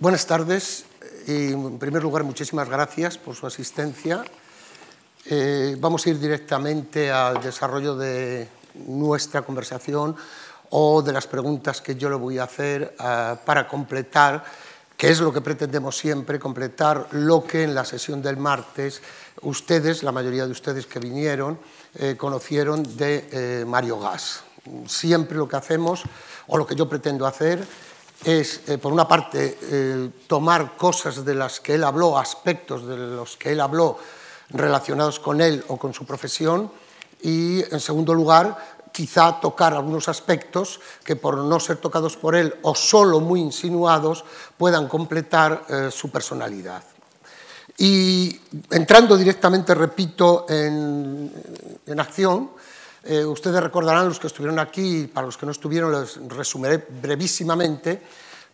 Buenas tardes y en primer lugar muchísimas gracias por su asistencia. Eh, vamos a ir directamente al desarrollo de nuestra conversación o de las preguntas que yo le voy a hacer uh, para completar, que es lo que pretendemos siempre, completar lo que en la sesión del martes ustedes, la mayoría de ustedes que vinieron, eh, conocieron de eh, Mario Gas. Siempre lo que hacemos, o lo que yo pretendo hacer, es, eh, por una parte, eh, tomar cosas de las que él habló, aspectos de los que él habló relacionados con él o con su profesión, y, en segundo lugar, quizá tocar algunos aspectos que por no ser tocados por él o solo muy insinuados puedan completar eh, su personalidad. Y entrando directamente, repito, en, en acción, eh, ustedes recordarán, los que estuvieron aquí, para los que no estuvieron, les resumiré brevísimamente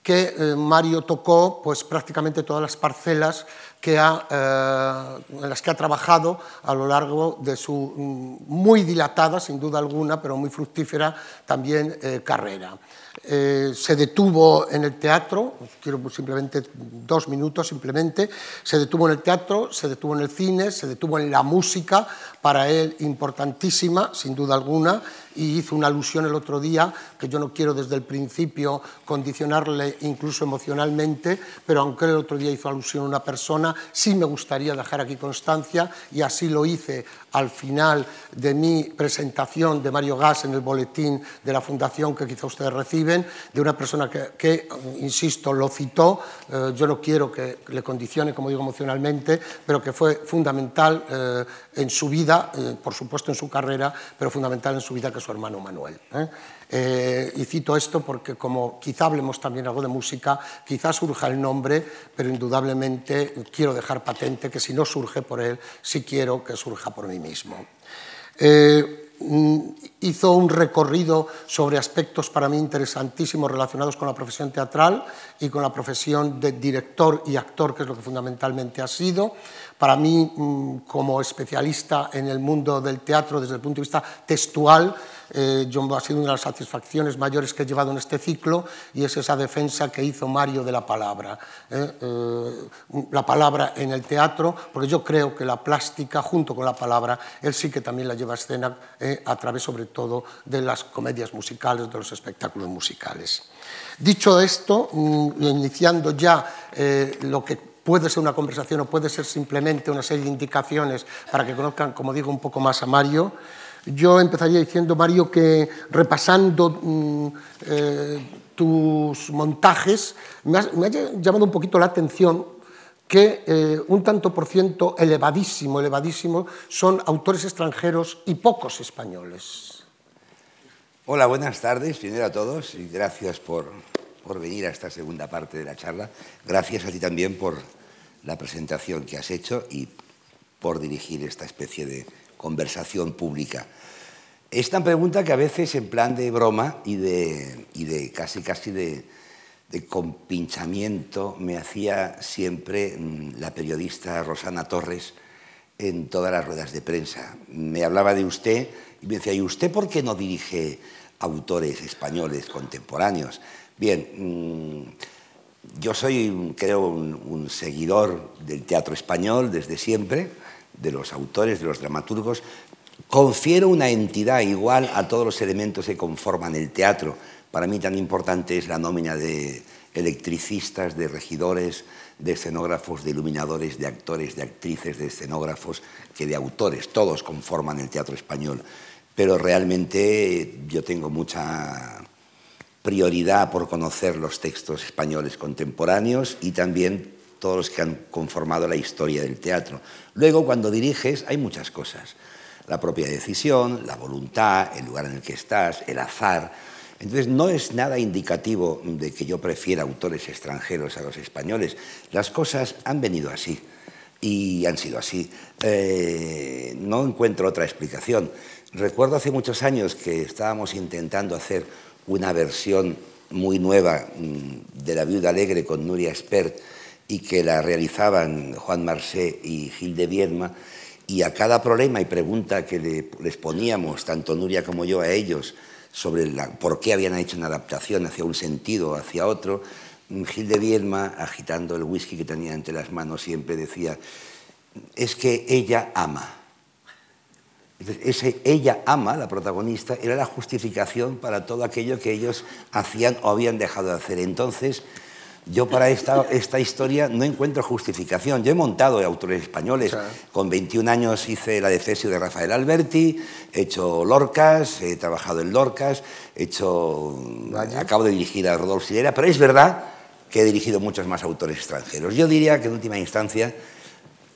que eh, Mario tocó pues, prácticamente todas las parcelas que ha, eh, en las que ha trabajado a lo largo de su mm, muy dilatada, sin duda alguna, pero muy fructífera también carrera. Eh, se detuvo en el teatro, quiero simplemente dos minutos simplemente, se detuvo en el teatro, se detuvo en el cine, se detuvo en la música, para él importantísima, sin duda alguna, y hizo una alusión el otro día, que yo no quiero desde el principio condicionarle incluso emocionalmente, pero aunque el otro día hizo alusión a una persona, sí me gustaría dejar aquí constancia, y así lo hice al final de mi presentación de Mario Gas en el boletín de la Fundación que quizá ustedes reciben, de una persona que, que insisto, lo citó, eh, yo no quiero que le condicione, como digo, emocionalmente, pero que fue fundamental eh, en su vida, eh, por supuesto en su carrera, pero fundamental en su vida que su hermano Manuel. ¿eh? Eh, y cito esto porque como quizá hablemos también algo de música, quizá surja el nombre, pero indudablemente quiero dejar patente que si no surge por él, sí quiero que surja por mí mismo. Eh, hizo un recorrido sobre aspectos para mí interesantísimos relacionados con la profesión teatral y con la profesión de director y actor, que es lo que fundamentalmente ha sido. Para mí, mm, como especialista en el mundo del teatro desde el punto de vista textual, eh, ha sido una de las satisfacciones mayores que he llevado en este ciclo y es esa defensa que hizo Mario de la palabra. Eh, eh, la palabra en el teatro, porque yo creo que la plástica, junto con la palabra, él sí que también la lleva a escena eh, a través, sobre todo, de las comedias musicales, de los espectáculos musicales. Dicho esto, mm, iniciando ya eh, lo que puede ser una conversación o puede ser simplemente una serie de indicaciones para que conozcan, como digo, un poco más a Mario, yo empezaría diciendo, Mario, que repasando mm, eh, tus montajes, me ha, llamado un poquito la atención que eh, un tanto por ciento elevadísimo, elevadísimo, son autores extranjeros y pocos españoles. Hola, buenas tardes, primero a todos y gracias por, por venir a esta segunda parte de la charla. Gracias a ti también por la presentación que has hecho y por dirigir esta especie de conversación pública. Esta pregunta que a veces en plan de broma y de, y de casi casi de, de compinchamiento me hacía siempre mm, la periodista Rosana Torres en todas las ruedas de prensa. Me hablaba de usted y me decía, ¿y usted por qué no dirige autores españoles contemporáneos? Bien, mmm, yo soy, creo, un seguidor del teatro español desde siempre de los autores, de los dramaturgos, confiero una entidad igual a todos los elementos que conforman el teatro. Para mí tan importante es la nómina de electricistas, de regidores, de escenógrafos, de iluminadores, de actores, de actrices, de escenógrafos, que de autores. Todos conforman el teatro español. Pero realmente yo tengo mucha prioridad por conocer los textos españoles contemporáneos y también todos los que han conformado la historia del teatro. Luego, cuando diriges, hay muchas cosas. La propia decisión, la voluntad, el lugar en el que estás, el azar. Entonces, no es nada indicativo de que yo prefiera autores extranjeros a los españoles. Las cosas han venido así y han sido así. Eh, no encuentro otra explicación. Recuerdo hace muchos años que estábamos intentando hacer una versión muy nueva mm, de La Viuda Alegre con Nuria Espert y que la realizaban Juan Marsé y Gil de Viedma, y a cada problema y pregunta que le, les poníamos, tanto Nuria como yo, a ellos, sobre la, por qué habían hecho una adaptación hacia un sentido o hacia otro, Gil de Viedma, agitando el whisky que tenía entre las manos, siempre decía, es que ella ama. ese ella ama, la protagonista, era la justificación para todo aquello que ellos hacían o habían dejado de hacer. Entonces, yo para esta, esta historia no encuentro justificación. Yo he montado autores españoles. Con 21 años hice la defesio de Rafael Alberti, he hecho Lorcas, he trabajado en Lorcas, he hecho, acabo de dirigir a Rodolfo Sillera, pero es verdad que he dirigido muchos más autores extranjeros. Yo diría que en última instancia,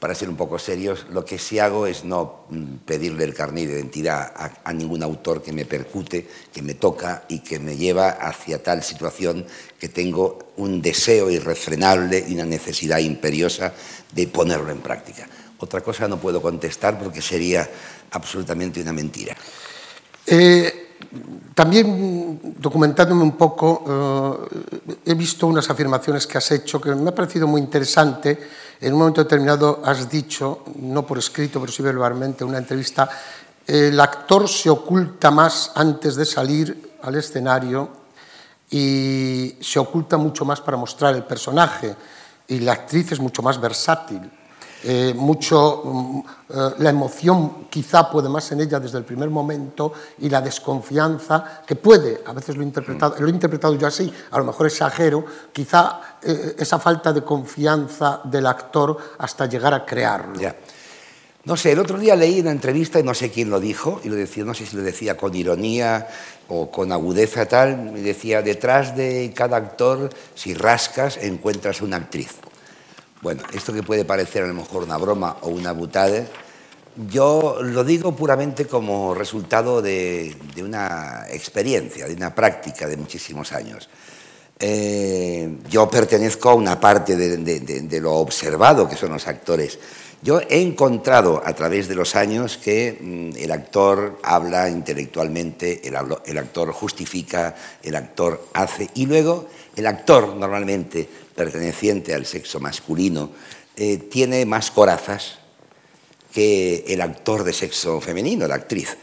para ser un poco serios, lo que sí hago es no mm, pedirle el carnet de identidad a, ningún autor que me percute, que me toca y que me lleva hacia tal situación que tengo un deseo irrefrenable y una necesidad imperiosa de ponerlo en práctica. Otra cosa no puedo contestar porque sería absolutamente una mentira. Eh, también documentándome un poco, eh, he visto unas afirmaciones que has hecho que me ha parecido muy interesante. En un momento determinado has dicho, no por escrito, pero sí verbalmente, en una entrevista, el actor se oculta más antes de salir al escenario y se oculta mucho más para mostrar el personaje y la actriz es mucho más versátil. Eh, mucho, mm, eh, la emoción quizá puede más en ella desde el primer momento y la desconfianza que puede, a veces lo he interpretado, lo he interpretado yo así, a lo mejor exagero, quizá eh, esa falta de confianza del actor hasta llegar a crearlo. No sé, el otro día leí una entrevista y no sé quién lo dijo, y lo decía, no sé si lo decía con ironía o con agudeza tal, y decía, detrás de cada actor, si rascas, encuentras una actriz. Bueno, esto que puede parecer a lo mejor una broma o una butade, yo lo digo puramente como resultado de, una experiencia, de una práctica de muchísimos años. Eh, yo pertenezco a una parte de, lo observado que son los actores. Yo he encontrado a través de los años que mm, el actor habla intelectualmente, el actor justifica, el actor hace, y luego el actor normalmente perteneciente al sexo masculino, eh, tiene más corazas que el actor de sexo femenino, la actriz.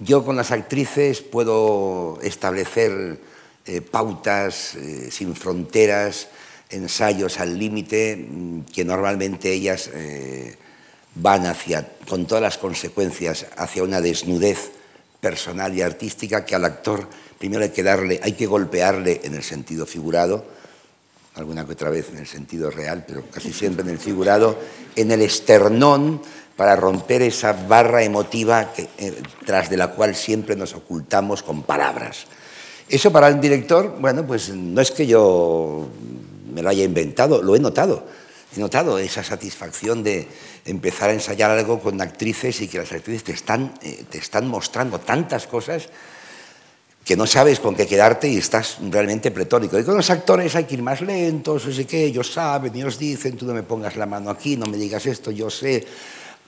Yo con las actrices puedo establecer eh, pautas eh, sin fronteras, ensayos al límite, mm, que normalmente ellas van hacia, con todas las consecuencias, hacia una desnudez personal y artística que al actor primero hay que darle, hay que golpearle en el sentido figurado, alguna que otra vez en el sentido real, pero casi siempre en el figurado, en el esternón para romper esa barra emotiva que, eh, tras de la cual siempre nos ocultamos con palabras. Eso para el director, bueno, pues no es que yo me lo haya inventado, lo he notado. He notado esa satisfacción de empezar a ensayar algo con actrices y que las actrices te están, eh, te están mostrando tantas cosas que no sabes con qué quedarte y estás realmente pletórico. Y con los actores hay que ir más lentos, no sé qué, ellos saben, ellos dicen, tú no me pongas la mano aquí, no me digas esto, yo sé.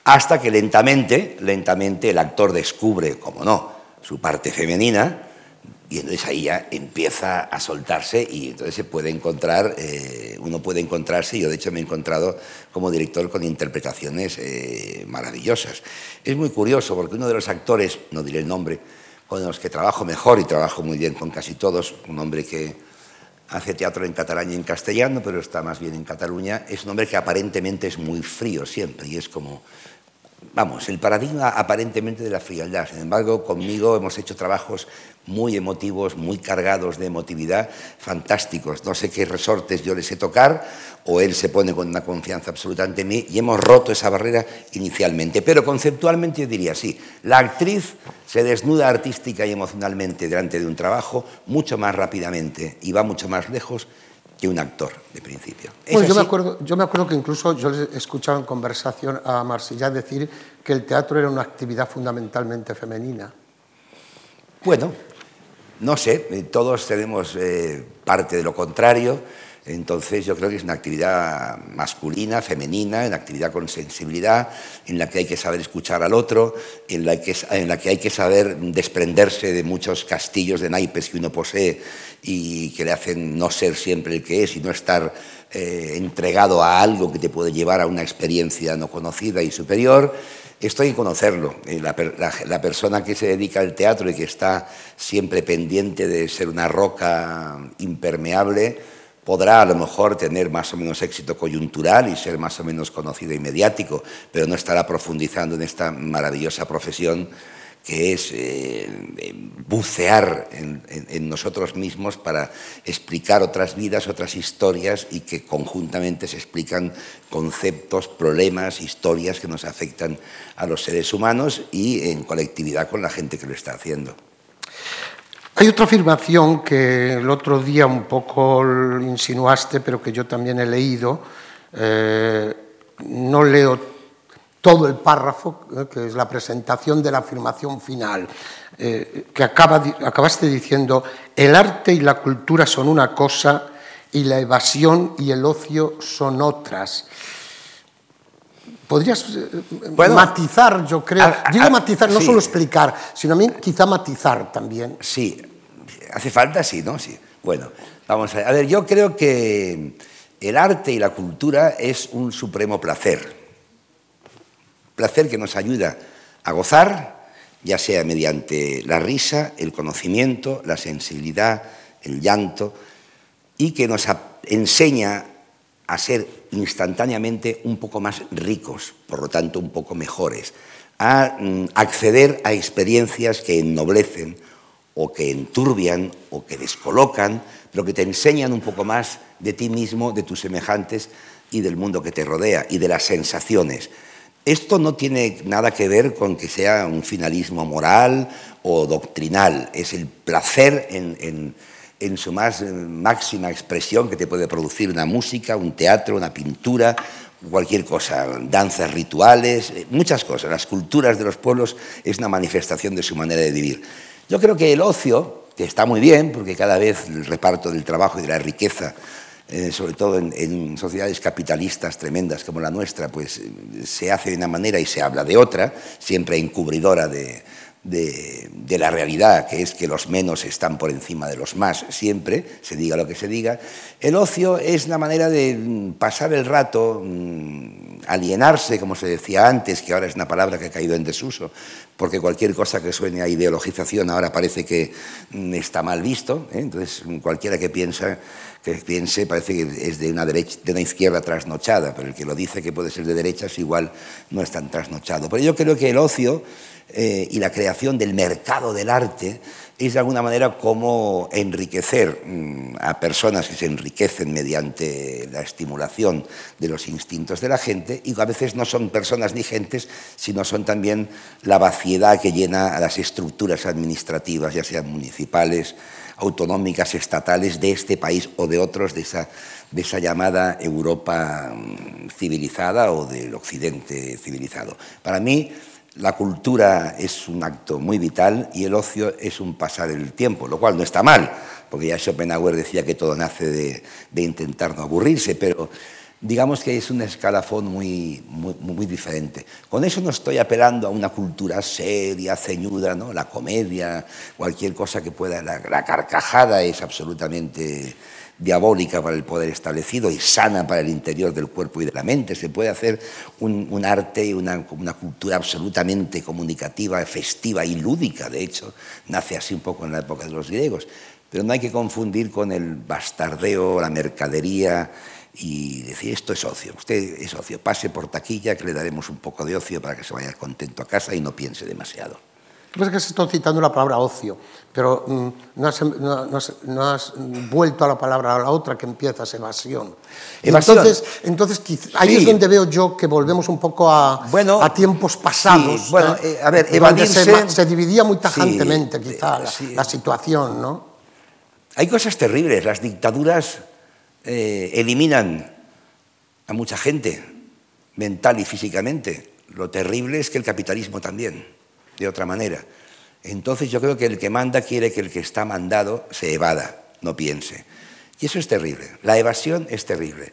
Hasta que lentamente, lentamente el actor descubre, como no, su parte femenina y entonces ahí ya empieza a soltarse y entonces se puede encontrar, eh, uno puede encontrarse, yo de hecho me he encontrado como director con interpretaciones eh, maravillosas. Es muy curioso porque uno de los actores, no diré el nombre, con los que trabajo mejor y trabajo muy bien con casi todos, un hombre que hace teatro en catalán y en castellano, pero está más bien en Cataluña, es un hombre que aparentemente es muy frío siempre y es como, vamos, el paradigma aparentemente de la frialdad. Sin embargo, conmigo hemos hecho trabajos muy emotivos, muy cargados de emotividad, fantásticos. No sé qué resortes yo les sé tocar o él se pone con una confianza absoluta ante mí y hemos roto esa barrera inicialmente. Pero conceptualmente yo diría sí, la actriz se desnuda artística y emocionalmente delante de un trabajo mucho más rápidamente y va mucho más lejos que un actor de principio. Pues yo, me acuerdo, yo me acuerdo que incluso yo he escuchado en conversación a Marsilla decir que el teatro era una actividad fundamentalmente femenina. Bueno, no sé, eh, todos tenemos eh, parte de lo contrario. Entonces yo creo que es una actividad masculina, femenina, una actividad con sensibilidad, en la que hay que saber escuchar al otro, en la que, en la que hay que saber desprenderse de muchos castillos de naipes que uno posee y que le hacen no ser siempre el que es y no estar eh, entregado a algo que te puede llevar a una experiencia no conocida y superior. Esto hay que conocerlo. La, la, persona que se dedica al teatro y que está siempre pendiente de ser una roca impermeable, podrá a lo mejor tener más o menos éxito coyuntural y ser más o menos conocido y mediático, pero no estará profundizando en esta maravillosa profesión que es eh, bucear en, nosotros mismos para explicar otras vidas, otras historias y que conjuntamente se explican conceptos, problemas, historias que nos afectan a los seres humanos y en colectividad con la gente que lo está haciendo. Hay otra afirmación que el otro día un poco insinuaste, pero que yo también he leído. Eh, no leo todo el párrafo, eh, que es la presentación de la afirmación final, eh, que acabaste diciendo, el arte y la cultura son una cosa y la evasión y el ocio son otras. Podrías eh, matizar, yo creo. Digo matizar, no solo explicar, sino también quizá matizar también. Sí, hace falta, sí, ¿no? Sí. Bueno, vamos a ver. A ver, yo creo que el arte y la cultura es un supremo placer placer que nos ayuda a gozar, ya sea mediante la risa, el conocimiento, la sensibilidad, el llanto, y que nos enseña a ser instantáneamente un poco más ricos, por lo tanto un poco mejores, a mm, acceder a experiencias que ennoblecen o que enturbian o que descolocan, pero que te enseñan un poco más de ti mismo, de tus semejantes y del mundo que te rodea y de las sensaciones. Esto no tiene nada que ver con que sea un finalismo moral o doctrinal, es el placer en, su más máxima expresión que te puede producir una música, un teatro, una pintura, cualquier cosa, danzas rituales, eh, muchas cosas. Las culturas de los pueblos es una manifestación de su manera de vivir. Yo creo que el ocio, que está muy bien, porque cada vez el reparto del trabajo y de la riqueza eh, sobre todo en, sociedades capitalistas tremendas como la nuestra, pues eh, se hace de una manera y se habla de otra, siempre encubridora de, de, la realidad, que es que los menos están por encima de los más, siempre, se diga lo que se diga. El ocio es la manera de mm, pasar el rato, mm, alienarse, como se decía antes, que ahora es una palabra que ha caído en desuso, porque cualquier cosa que suene a ideologización ahora parece que mm, está mal visto. ¿eh? Entonces, cualquiera que piensa que piense parece que es de una, izquierda trasnochada, pero el que lo dice que puede ser de derechas igual no es tan trasnochado. Pero yo creo que el ocio eh, y la creación del mercado del arte es de alguna manera como enriquecer mm, a personas que se enriquecen mediante la estimulación de los instintos de la gente y a veces no son personas ni gentes, sino son también la vaciedad que llena a las estructuras administrativas, ya sean municipales, autonómicas, estatales de este país o de otros de esa, de esa llamada Europa mm, civilizada o del Occidente civilizado. Para mí, la cultura es un acto muy vital y el ocio es un pasar el tiempo, lo cual no está mal, porque ya Schopenhauer decía que todo nace de, de intentar no aburrirse, pero digamos que es un escalafón muy, muy, diferente. Con eso no estoy apelando a una cultura seria, ceñuda, ¿no? la comedia, cualquier cosa que pueda. La, carcajada es absolutamente diabólica para el poder establecido y sana para el interior del cuerpo y de la mente. Se puede hacer un, arte y una, una, cultura absolutamente comunicativa, festiva y lúdica, de hecho, nace así un poco en la época de los griegos. Pero no hay que confundir con el bastardeo, la mercadería y decir, esto es ocio, usted es ocio, pase por taquilla que le daremos un poco de ocio para que se vaya contento a casa y no piense demasiado. Lo que que se está citando la palabra ocio, pero mm, no, has, vuelto a la palabra a la otra que empieza, evasión. evasión. Entonces, entonces ahí es donde veo yo que volvemos un poco a, a tiempos pasados. bueno, ¿eh? Eh, a ver, evadirse... Se, dividía muy tajantemente quizá la, la situación, ¿no? Hay cosas terribles, las dictaduras eh, eliminan a mucha gente, mental y físicamente. Lo terrible es que el capitalismo también, de otra manera. Entonces yo creo que el que manda quiere que el que está mandado se evada, no piense. Y eso es terrible. La evasión es terrible.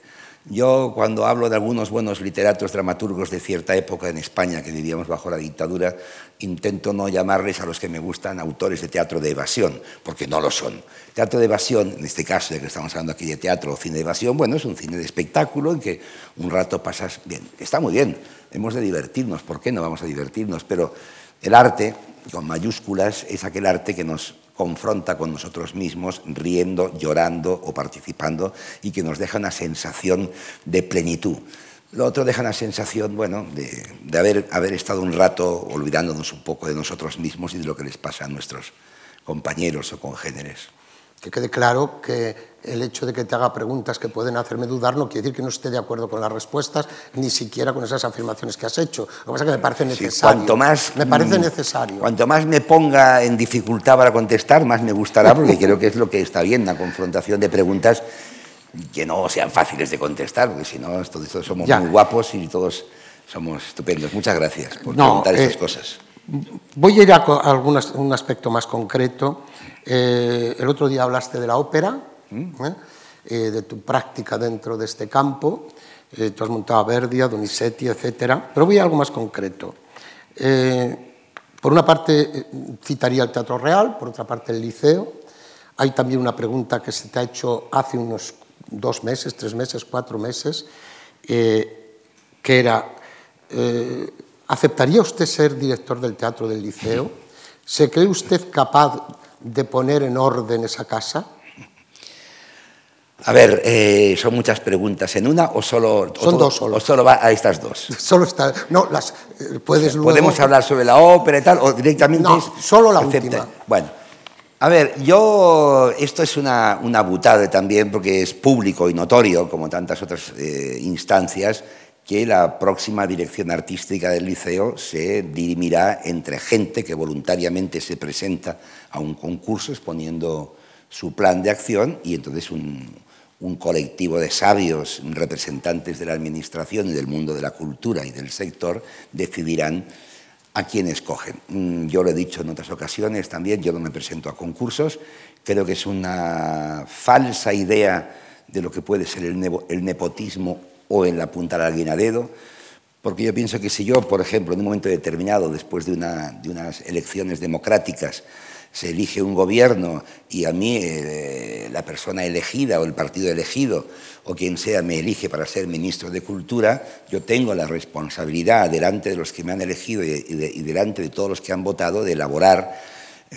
Yo cuando hablo de algunos buenos literatos, dramaturgos de cierta época en España, que vivíamos bajo la dictadura, intento no llamarles a los que me gustan autores de teatro de evasión, porque no lo son. Teatro de evasión, en este caso de que estamos hablando aquí de teatro o cine de evasión, bueno, es un cine de espectáculo en que un rato pasas bien. Está muy bien, hemos de divertirnos, ¿por qué no vamos a divertirnos? Pero el arte, con mayúsculas, es aquel arte que nos confronta con nosotros mismos, riendo, llorando o participando, y que nos deja una sensación de plenitud. Lo otro deja una sensación, bueno, de, haber, haber estado un rato olvidándonos un poco de nosotros mismos y de lo que les pasa a nuestros compañeros o congéneres. Que quede claro que el hecho de que te haga preguntas que pueden hacerme dudar no quiere decir que no esté de acuerdo con las respuestas, ni siquiera con esas afirmaciones que has hecho. Lo que pasa es que me parece necesario. cuanto más, me parece mm, necesario. Cuanto más me ponga en dificultad para contestar, más me gustará, porque creo que es lo que está bien, la confrontación de preguntas que no sean fáciles de contestar, porque si no, todos, somos muy guapos y todos somos estupendos. Muchas gracias por preguntar estas eh, cosas. Voy a ir a, un aspecto más concreto. Eh, el otro día hablaste de la ópera, ¿Mm? ¿eh? de tu práctica dentro de este campo. tú has montado a Verdi, a Donizetti, etc. Pero voy a algo más concreto. por una parte, citaría el Teatro Real, por otra parte, el Liceo. Hay también una pregunta que se te ha hecho hace unos dos meses, tres meses, cuatro meses, eh, que era, eh, ¿aceptaría usted ser director del teatro del liceo? ¿Se cree usted capaz de poner en orden esa casa? A ver, eh, son muchas preguntas en una o solo. Son dos solo. O solo va a estas dos. Solo está. No, las puedes luego... Podemos hablar sobre la ópera y tal, o directamente. No, solo la última. Bueno, a ver, yo, esto es una, una también porque es público y notorio, como tantas otras eh, instancias, que la próxima dirección artística del liceo se dirimirá entre gente que voluntariamente se presenta a un concurso exponiendo su plan de acción y entonces un, un colectivo de sabios, representantes de la administración y del mundo de la cultura y del sector, decidirán a quién escogen. Mm, yo lo he dicho en otras ocasiones también, yo no me presento a concursos, creo que es una falsa idea de lo que puede ser el, nepotismo o el apuntar a alguien a dedo, porque yo pienso que si yo, por ejemplo, en un momento determinado, después de, de unas elecciones democráticas, se elige un gobierno y a mí eh, la persona elegida o el partido elegido o quien sea me elige para ser ministro de Cultura, yo tengo la responsabilidad delante de los que me han elegido y, delante de todos los que han votado de elaborar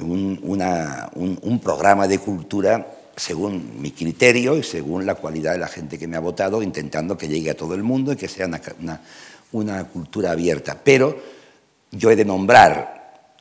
un, programa de cultura según mi criterio y según la cualidad de la gente que me ha votado, intentando que llegue a todo el mundo y que sea una cultura abierta. Pero yo he de nombrar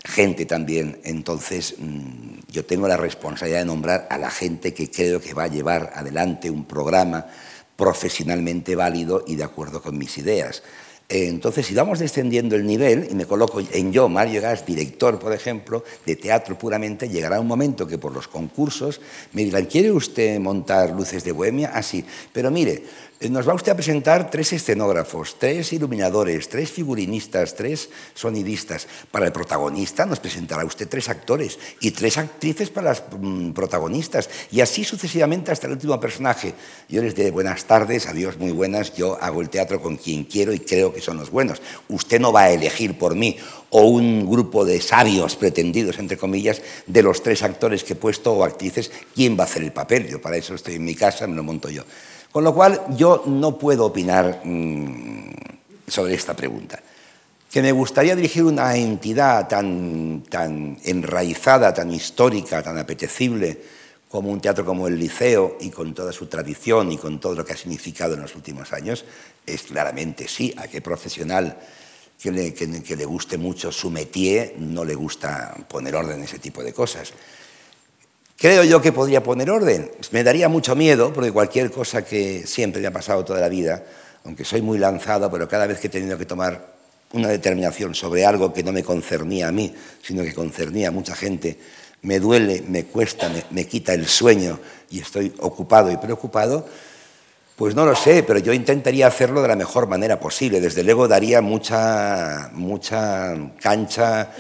gente también. Entonces, mm, yo tengo la responsabilidad de nombrar a la gente que creo que va a llevar adelante un programa profesionalmente válido y de acuerdo con mis ideas. Entonces, si vamos descendiendo el nivel, y me coloco en yo, Mario Gas, director, por ejemplo, de teatro puramente, llegará un momento que por los concursos me dirán, ¿quiere usted montar luces de bohemia? Así, ah, pero mire, nos va usted a presentar tres escenógrafos, tres iluminadores, tres figurinistas, tres sonidistas. Para el protagonista nos presentará usted tres actores y tres actrices para las mm, protagonistas. Y así sucesivamente hasta el último personaje. Yo les diré buenas tardes, adiós, muy buenas. Yo hago el teatro con quien quiero y creo que son los buenos. Usted no va a elegir por mí o un grupo de sabios pretendidos, entre comillas, de los tres actores que he puesto o actrices, quién va a hacer el papel. Yo para eso estoy en mi casa, me lo monto yo. Con lo cual, yo no puedo opinar mm, sobre esta pregunta. Que me gustaría dirigir una entidad tan, tan enraizada, tan histórica, tan apetecible como un teatro como el Liceo y con toda su tradición y con todo lo que ha significado en los últimos años, es claramente sí. A qué profesional que le, que le guste mucho su métier no le gusta poner orden en ese tipo de cosas. Creo yo que podría poner orden. Me daría mucho miedo, porque cualquier cosa que siempre me ha pasado toda la vida, aunque soy muy lanzado, pero cada vez que he tenido que tomar una determinación sobre algo que no me concernía a mí, sino que concernía a mucha gente, me duele, me cuesta, me, quita el sueño y estoy ocupado y preocupado, pues no lo sé, pero yo intentaría hacerlo de la mejor manera posible. Desde luego daría mucha, mucha cancha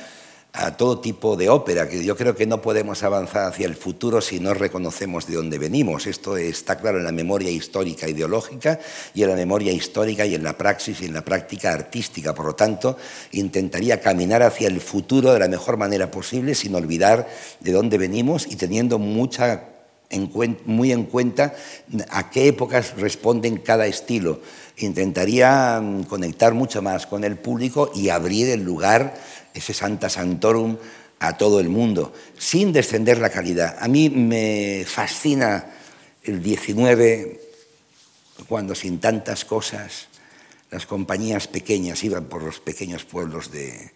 a todo tipo de ópera, que yo creo que no podemos avanzar hacia el futuro si no reconocemos de dónde venimos. Esto está claro en la memoria histórica ideológica y en la memoria histórica y en la praxis y en la práctica artística. Por lo tanto, intentaría caminar hacia el futuro de la mejor manera posible sin olvidar de dónde venimos y teniendo mucha muy en cuenta a qué épocas responden cada estilo. Intentaría mm, conectar mucho más con el público y abrir el lugar ese Santa Santorum a todo el mundo, sin descender la calidad. A mí me fascina el 19, cuando sin tantas cosas las compañías pequeñas iban por los pequeños pueblos de,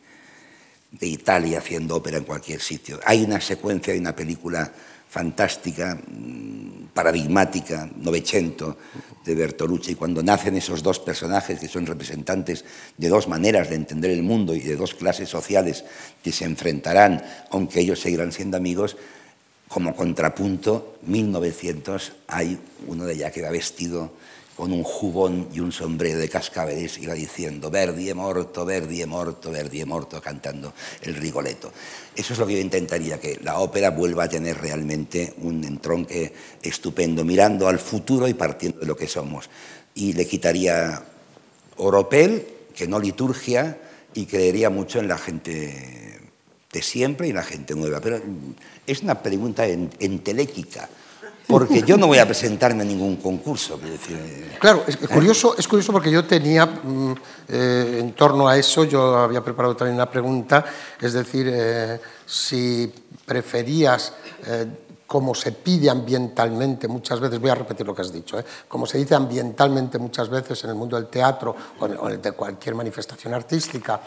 de Italia haciendo ópera en cualquier sitio. Hay una secuencia, hay una película fantástica, mm, paradigmática, Novecento, de Bertolucci, cuando nacen esos dos personajes que son representantes de dos maneras de entender el mundo y de dos clases sociales que se enfrentarán, aunque ellos seguirán siendo amigos, como contrapunto, 1900, hay uno de ella que va vestido con un jubón y un sombrero de cascabeles, iba diciendo Verdi è morto, Verdi è morto, Verdi è morto, cantando el Rigoletto. Eso es lo que yo intentaría, que la ópera vuelva a tener realmente un entronque estupendo, mirando al futuro y partiendo de lo que somos. Y le quitaría oropel, que no liturgia, y creería mucho en la gente de siempre y en la gente nueva. Pero es una pregunta enteléquica porque yo no voy a presentarme a ningún concurso. Eh, claro, es curioso, es curioso porque yo tenía mm, eh, en torno a eso, yo había preparado también una pregunta, es decir, eh, si preferías, como se pide ambientalmente muchas veces, voy a repetir lo que has dicho, como se dice ambientalmente muchas veces en el mundo del teatro o en el de cualquier manifestación artística,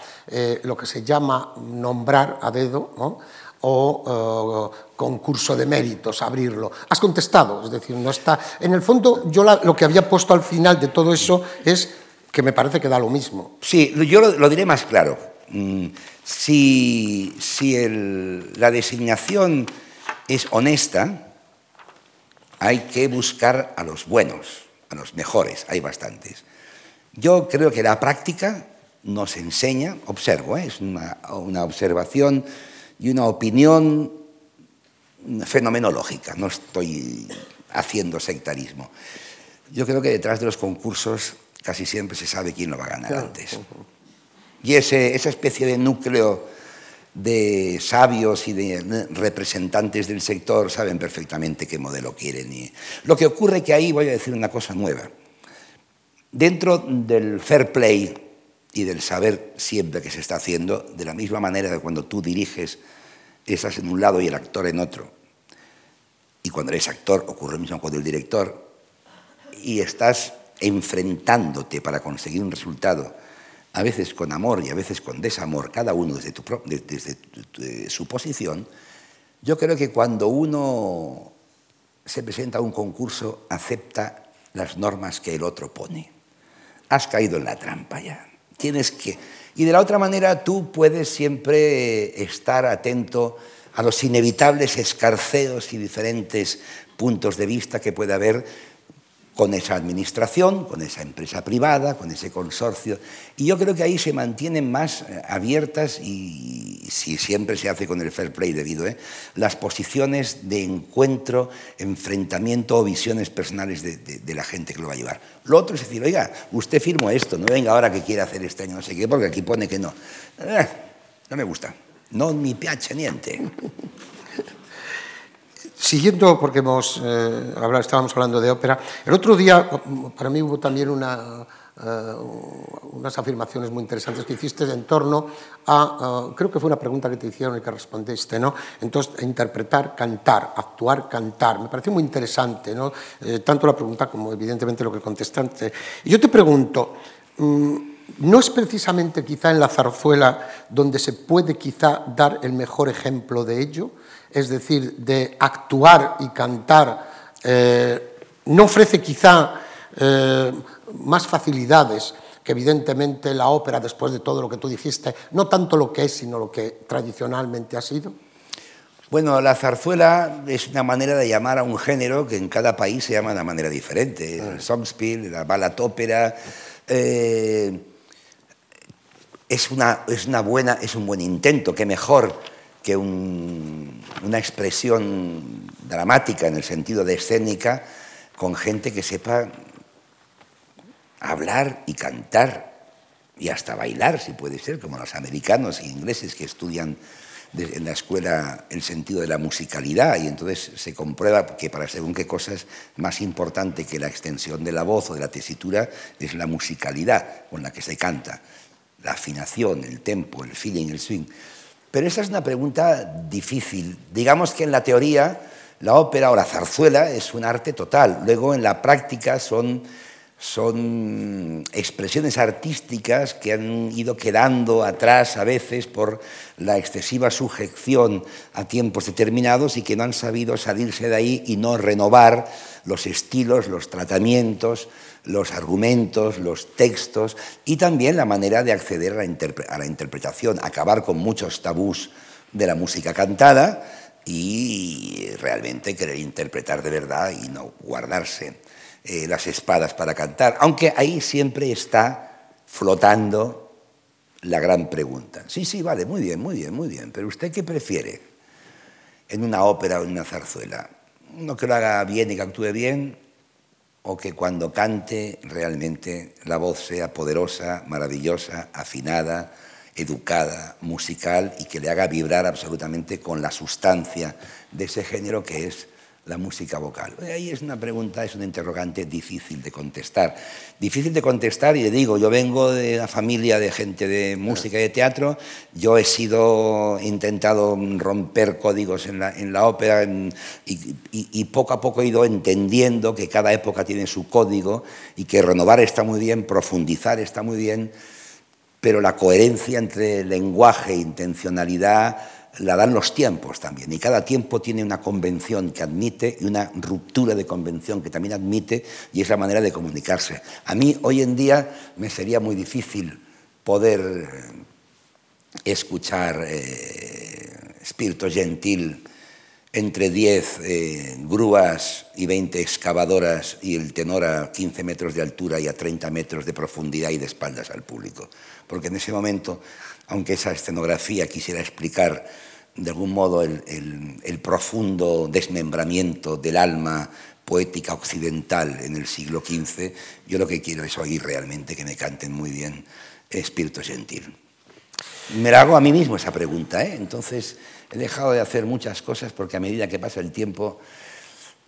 lo que se llama nombrar a dedo, ¿no? O concurso de méritos, abrirlo. Has contestado, es decir, no está... En el fondo, yo lo que había puesto al final de todo eso es que me parece que da lo mismo. Sí, yo lo, diré más claro. Mm, si, la designación es honesta, hay que buscar a los buenos, a los mejores, hay bastantes. Yo creo que la práctica nos enseña, observo, ¿eh? es una, una observación y una opinión fenomenológica, no estoy haciendo sectarismo. Yo creo que detrás de los concursos casi siempre se sabe quién lo va a ganar antes. Y ese, esa especie de núcleo de sabios y de representantes del sector saben perfectamente qué modelo quieren. Y lo que ocurre que ahí voy a decir una cosa nueva. Dentro del fair play y del saber siempre que se está haciendo, de la misma manera que cuando tú diriges estás en un lado y el actor en otro. Y cuando eres actor ocurre lo mismo con el director y estás enfrentándote para conseguir un resultado, a veces con amor y a veces con desamor, cada uno desde, desde su posición, yo creo que cuando uno se presenta a un concurso acepta las normas que el otro pone. Has caído en la trampa ya. Tienes que... Y de la otra manera tú puedes siempre estar atento a los inevitables escarceos y diferentes puntos de vista que puede haber con esa administración, con esa empresa privada, con ese consorcio. Y yo creo que ahí se mantienen más eh, abiertas y, si siempre se hace con el fair play debido, ¿eh? las posiciones de encuentro, enfrentamiento o visiones personales de, la gente que lo va a llevar. Lo otro es decir, oiga, usted firmó esto, no venga ahora que quiere hacer este año no sé qué, porque aquí pone que no. Eh, no me gusta. No mi piace niente. Siguiendo, porque hemos, eh, estábamos hablando de ópera, el otro día para mí hubo también eh, unas afirmaciones muy interesantes que hiciste en torno a, creo que fue una pregunta que te hicieron y que respondiste, ¿no? Entonces, interpretar, cantar, actuar, cantar. Me pareció muy interesante, ¿no? Eh, tanto la pregunta como evidentemente lo que contestaste. Y yo te pregunto, mm, ¿no es precisamente quizá en la zarzuela donde se puede quizá dar el mejor ejemplo de ello? es decir, de actuar y cantar, eh, no ofrece quizá eh, más facilidades que evidentemente la ópera, después de todo lo que tú dijiste, no tanto lo que es, sino lo que tradicionalmente ha sido? Bueno, la zarzuela es una manera de llamar a un género que en cada país se llama de una manera diferente. El ah. songspiel, la balladópera. Eh, es, una, es, una buena, es un buen intento, que mejor que una expresión dramática en el sentido de escénica con gente que sepa hablar y cantar y hasta bailar, si puede ser, como los americanos e ingleses que estudian en la escuela el sentido de la musicalidad. Y entonces se comprueba que para según qué cosas más importante que la extensión de la voz o de la tesitura es la musicalidad con la que se canta, la afinación, el tempo, el feeling, el swing. Pero esa es una pregunta difícil. Digamos que en la teoría la ópera o la zarzuela es un arte total. Luego en la práctica son son expresiones artísticas que han ido quedando atrás a veces por la excesiva sujeción a tiempos determinados y que no han sabido salirse de ahí y no renovar los estilos, los tratamientos, los argumentos, los textos y también la manera de acceder a la, interpretación, acabar con muchos tabús de la música cantada y realmente querer interpretar de verdad y no guardarse eh, las espadas para cantar, aunque ahí siempre está flotando la gran pregunta. Sí, sí, vale, muy bien, muy bien, muy bien, pero ¿usted qué prefiere en una ópera o en una zarzuela? ¿Uno que lo haga bien y que actúe bien? ¿O que cuando cante realmente la voz sea poderosa, maravillosa, afinada, educada, musical y que le haga vibrar absolutamente con la sustancia de ese género que es la música vocal? Ahí es una pregunta, es un interrogante difícil de contestar. Difícil de contestar y le digo, yo vengo de una familia de gente de música y de teatro, yo he sido, intentado romper códigos en la, ópera y, poco a poco he ido entendiendo que cada época tiene su código y que renovar está muy bien, profundizar está muy bien, pero la coherencia entre lenguaje e intencionalidad la dan los tiempos también, y cada tiempo tiene una convención que admite y una ruptura de convención que también admite, y es la manera de comunicarse. A mí hoy en día me sería muy difícil poder eh, escuchar eh, Espíritu Gentil entre 10 eh, grúas y 20 excavadoras y el tenor a 15 metros de altura y a 30 metros de profundidad y de espaldas al público. Porque en ese momento, aunque esa escenografía quisiera explicar de algún modo el, profundo desmembramiento del alma poética occidental en el siglo XV, yo lo que quiero es oír realmente que me canten muy bien Espíritu Gentil. Me la hago a mí mismo esa pregunta, ¿eh? entonces he dejado de hacer muchas cosas porque a medida que pasa el tiempo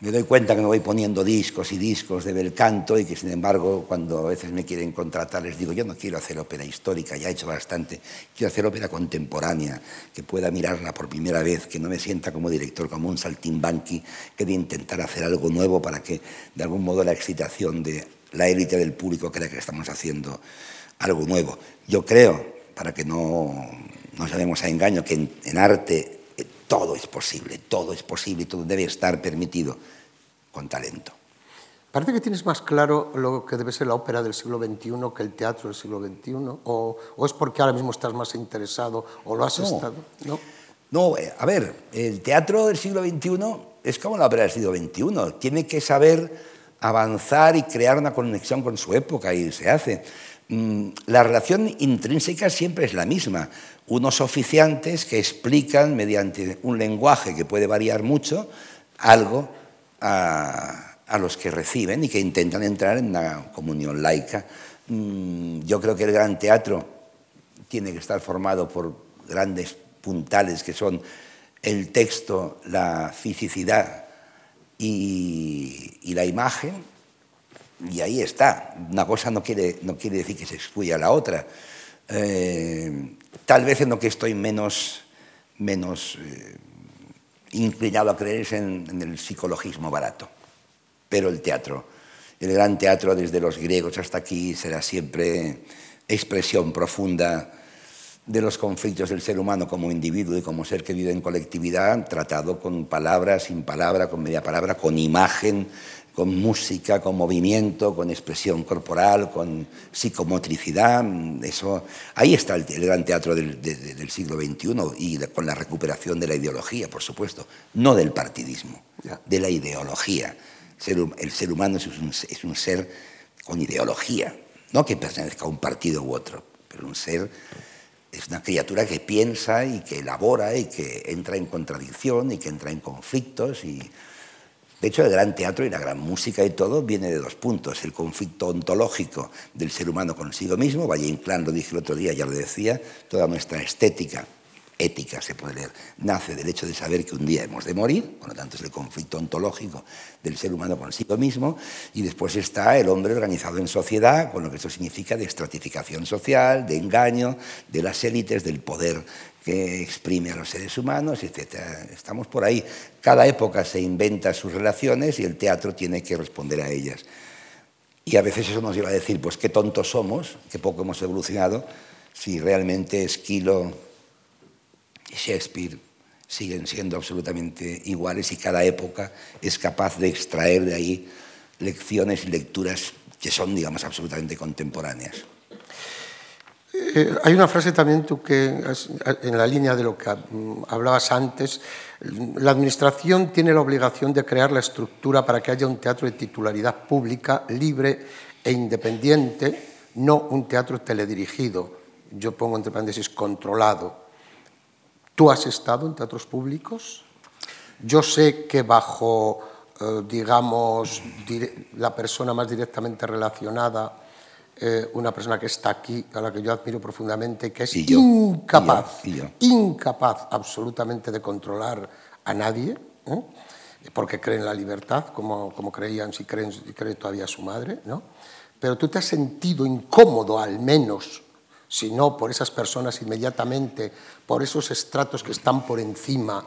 me doy cuenta que me voy poniendo discos y discos de bel canto y que sin embargo cuando a veces me quieren contratar les digo yo no quiero hacer ópera histórica, ya he hecho bastante, quiero hacer ópera contemporánea, que pueda mirarla por primera vez, que no me sienta como director, como un saltimbanqui, que de intentar hacer algo nuevo para que de algún modo la excitación de la élite del público crea que estamos haciendo algo nuevo. Yo creo, para que no nos llevemos a engaño, que en arte todo es posible, todo es posible y todo debe estar permitido con talento. Parece que tienes más claro lo que debe ser la ópera del siglo XXI que el teatro del siglo XXI, o, es porque ahora mismo estás más interesado o lo has estado. No, no eh, a ver, el teatro del siglo XXI es como la ópera del siglo XXI, tiene que saber avanzar y crear una conexión con su época y se hace. Mm, la relación intrínseca siempre es la misma unos oficiantes que explican mediante un lenguaje que puede variar mucho algo a, los que reciben y que intentan entrar en una comunión laica. Mm, yo creo que el gran teatro tiene que estar formado por grandes puntales que son el texto, la fisicidad y, la imagen, y ahí está. Una cosa no quiere, no quiere decir que se excluya la otra. Eh, tal vez en lo que estoy menos, menos eh, inclinado a creer es en, el psicologismo barato, pero el teatro, el gran teatro desde los griegos hasta aquí será siempre expresión profunda de los conflictos del ser humano como individuo y como ser que vive en colectividad, tratado con palabras, sin palabra, con media palabra, con imagen, con música, con movimiento, con expresión corporal, con psicomotricidad. Eso, ahí está el, gran teatro del, siglo XXI y con la recuperación de la ideología, por supuesto, no del partidismo, de la ideología. el ser humano es un, es un ser con ideología, no que pertenezca a un partido u otro, pero un ser es una criatura que piensa y que elabora y que entra en contradicción y que entra en conflictos y de hecho, el gran teatro y la gran música y todo viene de dos puntos. El conflicto ontológico del ser humano consigo mismo, Valle Inclán lo dije el otro día, ya lo decía, toda nuestra estética ética, se puede leer, nace del hecho de saber que un día hemos de morir, por lo tanto es el conflicto ontológico del ser humano consigo mismo, y después está el hombre organizado en sociedad, con lo que eso significa de estratificación social, de engaño, de las élites, del poder que exprime a los seres humanos, etc. Estamos por ahí. Cada época se inventa sus relaciones y el teatro tiene que responder a ellas. Y a veces eso nos lleva a decir, pues qué tontos somos, qué poco hemos evolucionado, si realmente Esquilo y Shakespeare siguen siendo absolutamente iguales y cada época es capaz de extraer de ahí lecciones y lecturas que son, digamos, absolutamente contemporáneas. Eh, hay una frase también tú que en la línea de lo que hablabas antes, la administración tiene la obligación de crear la estructura para que haya un teatro de titularidad pública, libre e independiente, no un teatro teledirigido, yo pongo entre paréntesis controlado. ¿Tú has estado en teatros públicos? Yo sé que bajo, eh, digamos, la persona más directamente relacionada eh, una persona que está aquí, a la que yo admiro profundamente, que es incapaz, incapaz absolutamente de controlar a nadie, ¿eh? porque cree en la libertad, como, como creían, si creen, si cree todavía su madre, ¿no? Pero tú te has sentido incómodo, al menos, si no por esas personas inmediatamente, por esos estratos que están por encima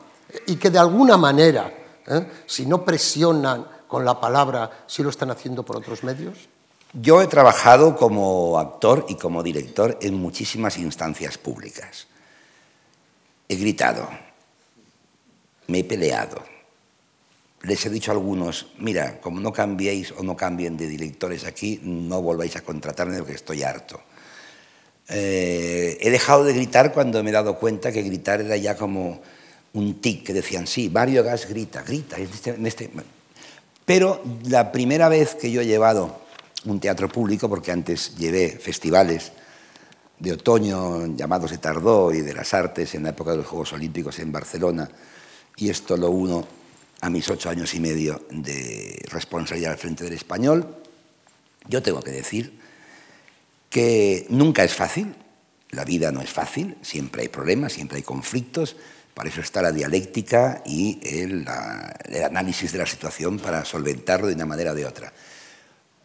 y que de alguna manera, ¿eh? si no presionan con la palabra, si lo están haciendo por otros medios? Yo he trabajado como actor y como director en muchísimas instancias públicas. He gritado, me he peleado. Les he dicho a algunos, mira, como no cambiéis o no cambien de directores aquí, no volváis a contratarme porque estoy harto. Eh, he dejado de gritar cuando me he dado cuenta que gritar era ya como un tic, que decían, sí, Mario Gas grita, grita. Este, este". Pero la primera vez que yo he llevado un teatro público, porque antes llevé festivales de otoño llamados de Tardó y de las artes en la época de los Juegos Olímpicos en Barcelona, y esto lo uno a mis ocho años y medio de responsabilidad al frente del español, yo tengo que decir que nunca es fácil, la vida no es fácil, siempre hay problemas, siempre hay conflictos, para eso está la dialéctica y el, el análisis de la situación para solventarlo de una manera o de otra.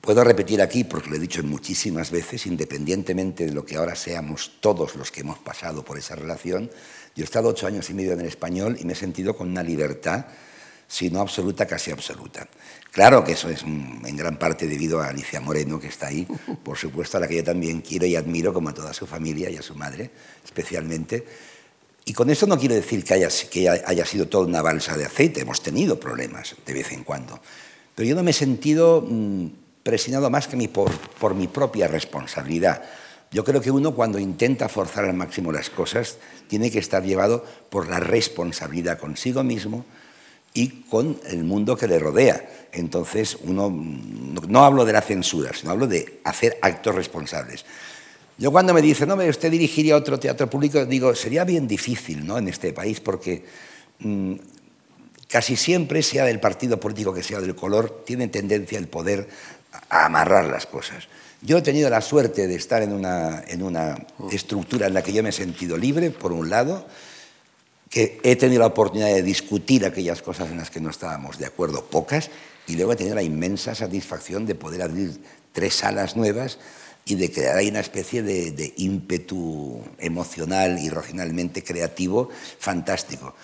Puedo repetir aquí, porque lo he dicho muchísimas veces, independientemente de lo que ahora seamos todos los que hemos pasado por esa relación, yo he estado ocho años y medio en el español y me he sentido con una libertad, si no absoluta, casi absoluta. Claro que eso es en gran parte debido a Alicia Moreno, que está ahí, por supuesto, a la que yo también quiero y admiro, como a toda su familia y a su madre especialmente. Y con eso no quiero decir que haya, sido toda una balsa de aceite, hemos tenido problemas de vez en cuando. Pero yo no me he sentido... Presionado más que por, por mi propia responsabilidad. Yo creo que uno cuando intenta forzar al máximo las cosas tiene que estar llevado por la responsabilidad consigo mismo y con el mundo que le rodea. Entonces, uno no, hablo de la censura, sino hablo de hacer actos responsables. Yo cuando me dicen, no, usted dirigiría otro teatro público, digo, sería bien difícil ¿no? en este país porque mm, casi siempre, sea del partido político que sea del color, tiene tendencia el poder a amarrar las cosas. Yo he tenido la suerte de estar en una, en una estructura en la que yo me he sentido libre, por un lado, que he tenido la oportunidad de discutir aquellas cosas en las que no estábamos de acuerdo, pocas, y luego he tenido la inmensa satisfacción de poder abrir tres salas nuevas y de crear ahí una especie de, de ímpetu emocional y racionalmente creativo fantástico.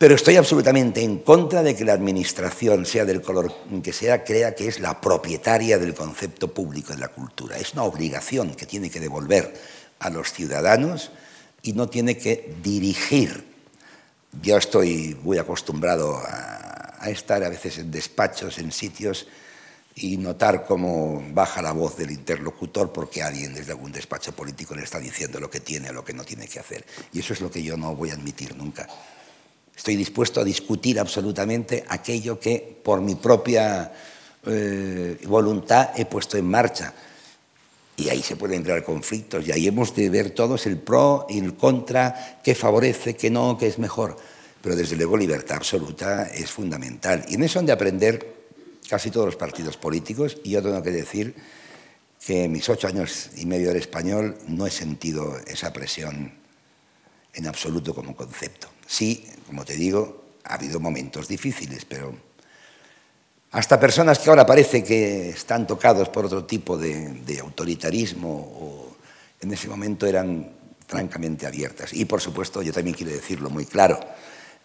Pero estoy absolutamente en contra de que la Administración, sea del color que sea, crea que es la propietaria del concepto público de la cultura. Es una obligación que tiene que devolver a los ciudadanos y no tiene que dirigir. Yo estoy muy acostumbrado a, estar a veces en despachos, en sitios, y notar cómo baja la voz del interlocutor porque alguien desde algún despacho político le está diciendo lo que tiene o lo que no tiene que hacer. Y eso es lo que yo no voy a admitir nunca. Estoy dispuesto a discutir absolutamente aquello que por mi propia eh, voluntad he puesto en marcha. Y ahí se pueden entrar conflictos y ahí hemos de ver todos el pro y el contra, qué favorece, qué no, qué es mejor. Pero desde luego libertad absoluta es fundamental. Y en eso han de aprender casi todos los partidos políticos. Y yo tengo que decir que mis ocho años y medio del español no he sentido esa presión en absoluto como concepto. Sí, como te digo, ha habido momentos difíciles, pero hasta personas que ahora parece que están tocados por otro tipo de, autoritarismo, en ese momento eran francamente abiertas. Y por supuesto, yo también quiero decirlo muy claro,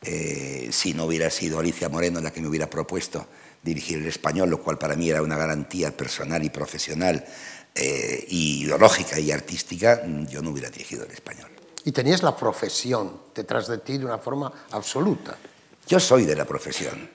eh, si no hubiera sido Alicia Moreno la que me hubiera propuesto dirigir el español, lo cual para mí era una garantía personal y profesional, eh, ideológica y artística, yo no hubiera dirigido el español. Y tenías la profesión detrás de ti de una forma absoluta. Yo soy de la profesión.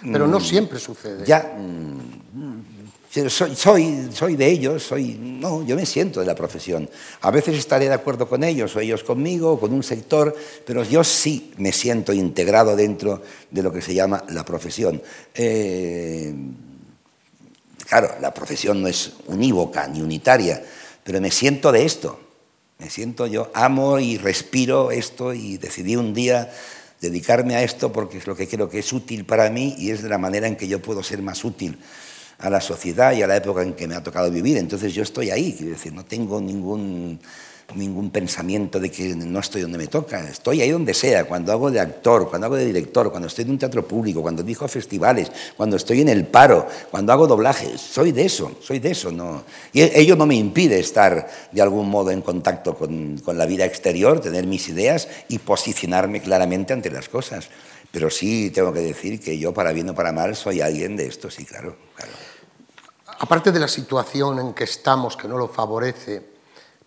Pero no mm. siempre sucede. Ya, mm, soy, soy, soy, de ellos, soy, no, yo me siento de la profesión. A veces estaré de acuerdo con ellos o ellos conmigo, con un sector, pero yo sí me siento integrado dentro de lo que se llama la profesión. Eh, claro, la profesión no es unívoca ni unitaria, pero me siento de esto. Me siento yo, amo y respiro esto y decidí un día dedicarme a esto porque es lo que creo que es útil para mí y es de la manera en que yo puedo ser más útil a la sociedad y a la época en que me ha tocado vivir. Entonces yo estoy ahí, quiero decir, no tengo ningún ningún pensamiento de que no estoy donde me toca. Estoy ahí donde sea, cuando hago de actor, cuando hago de director, cuando estoy en un teatro público, cuando dijo festivales, cuando estoy en el paro, cuando hago doblaje. Soy de eso, soy de eso. No. Y ello no me impide estar de algún modo en contacto con, con la vida exterior, tener mis ideas y posicionarme claramente ante las cosas. Pero sí tengo que decir que yo, para bien o para mal, soy alguien de esto, sí, claro. claro. Aparte de la situación en que estamos, que no lo favorece,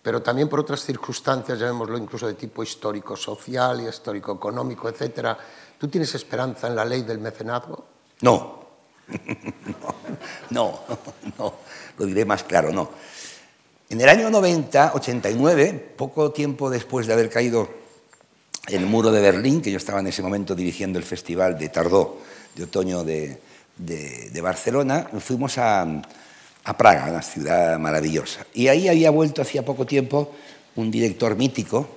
pero también por otras circunstancias, llamémoslo incluso de tipo histórico-social y histórico-económico, etcétera, ¿tú tienes esperanza en la ley del mecenazgo? No. no, no, lo diré más claro, no. En el año 90, 89, poco tiempo después de haber caído el muro de Berlín, que yo estaba en ese momento dirigiendo el festival de Tardó, de otoño de Barcelona, fuimos a, a Praga, una ciudad maravillosa. Y ahí había vuelto hacía poco tiempo un director mítico,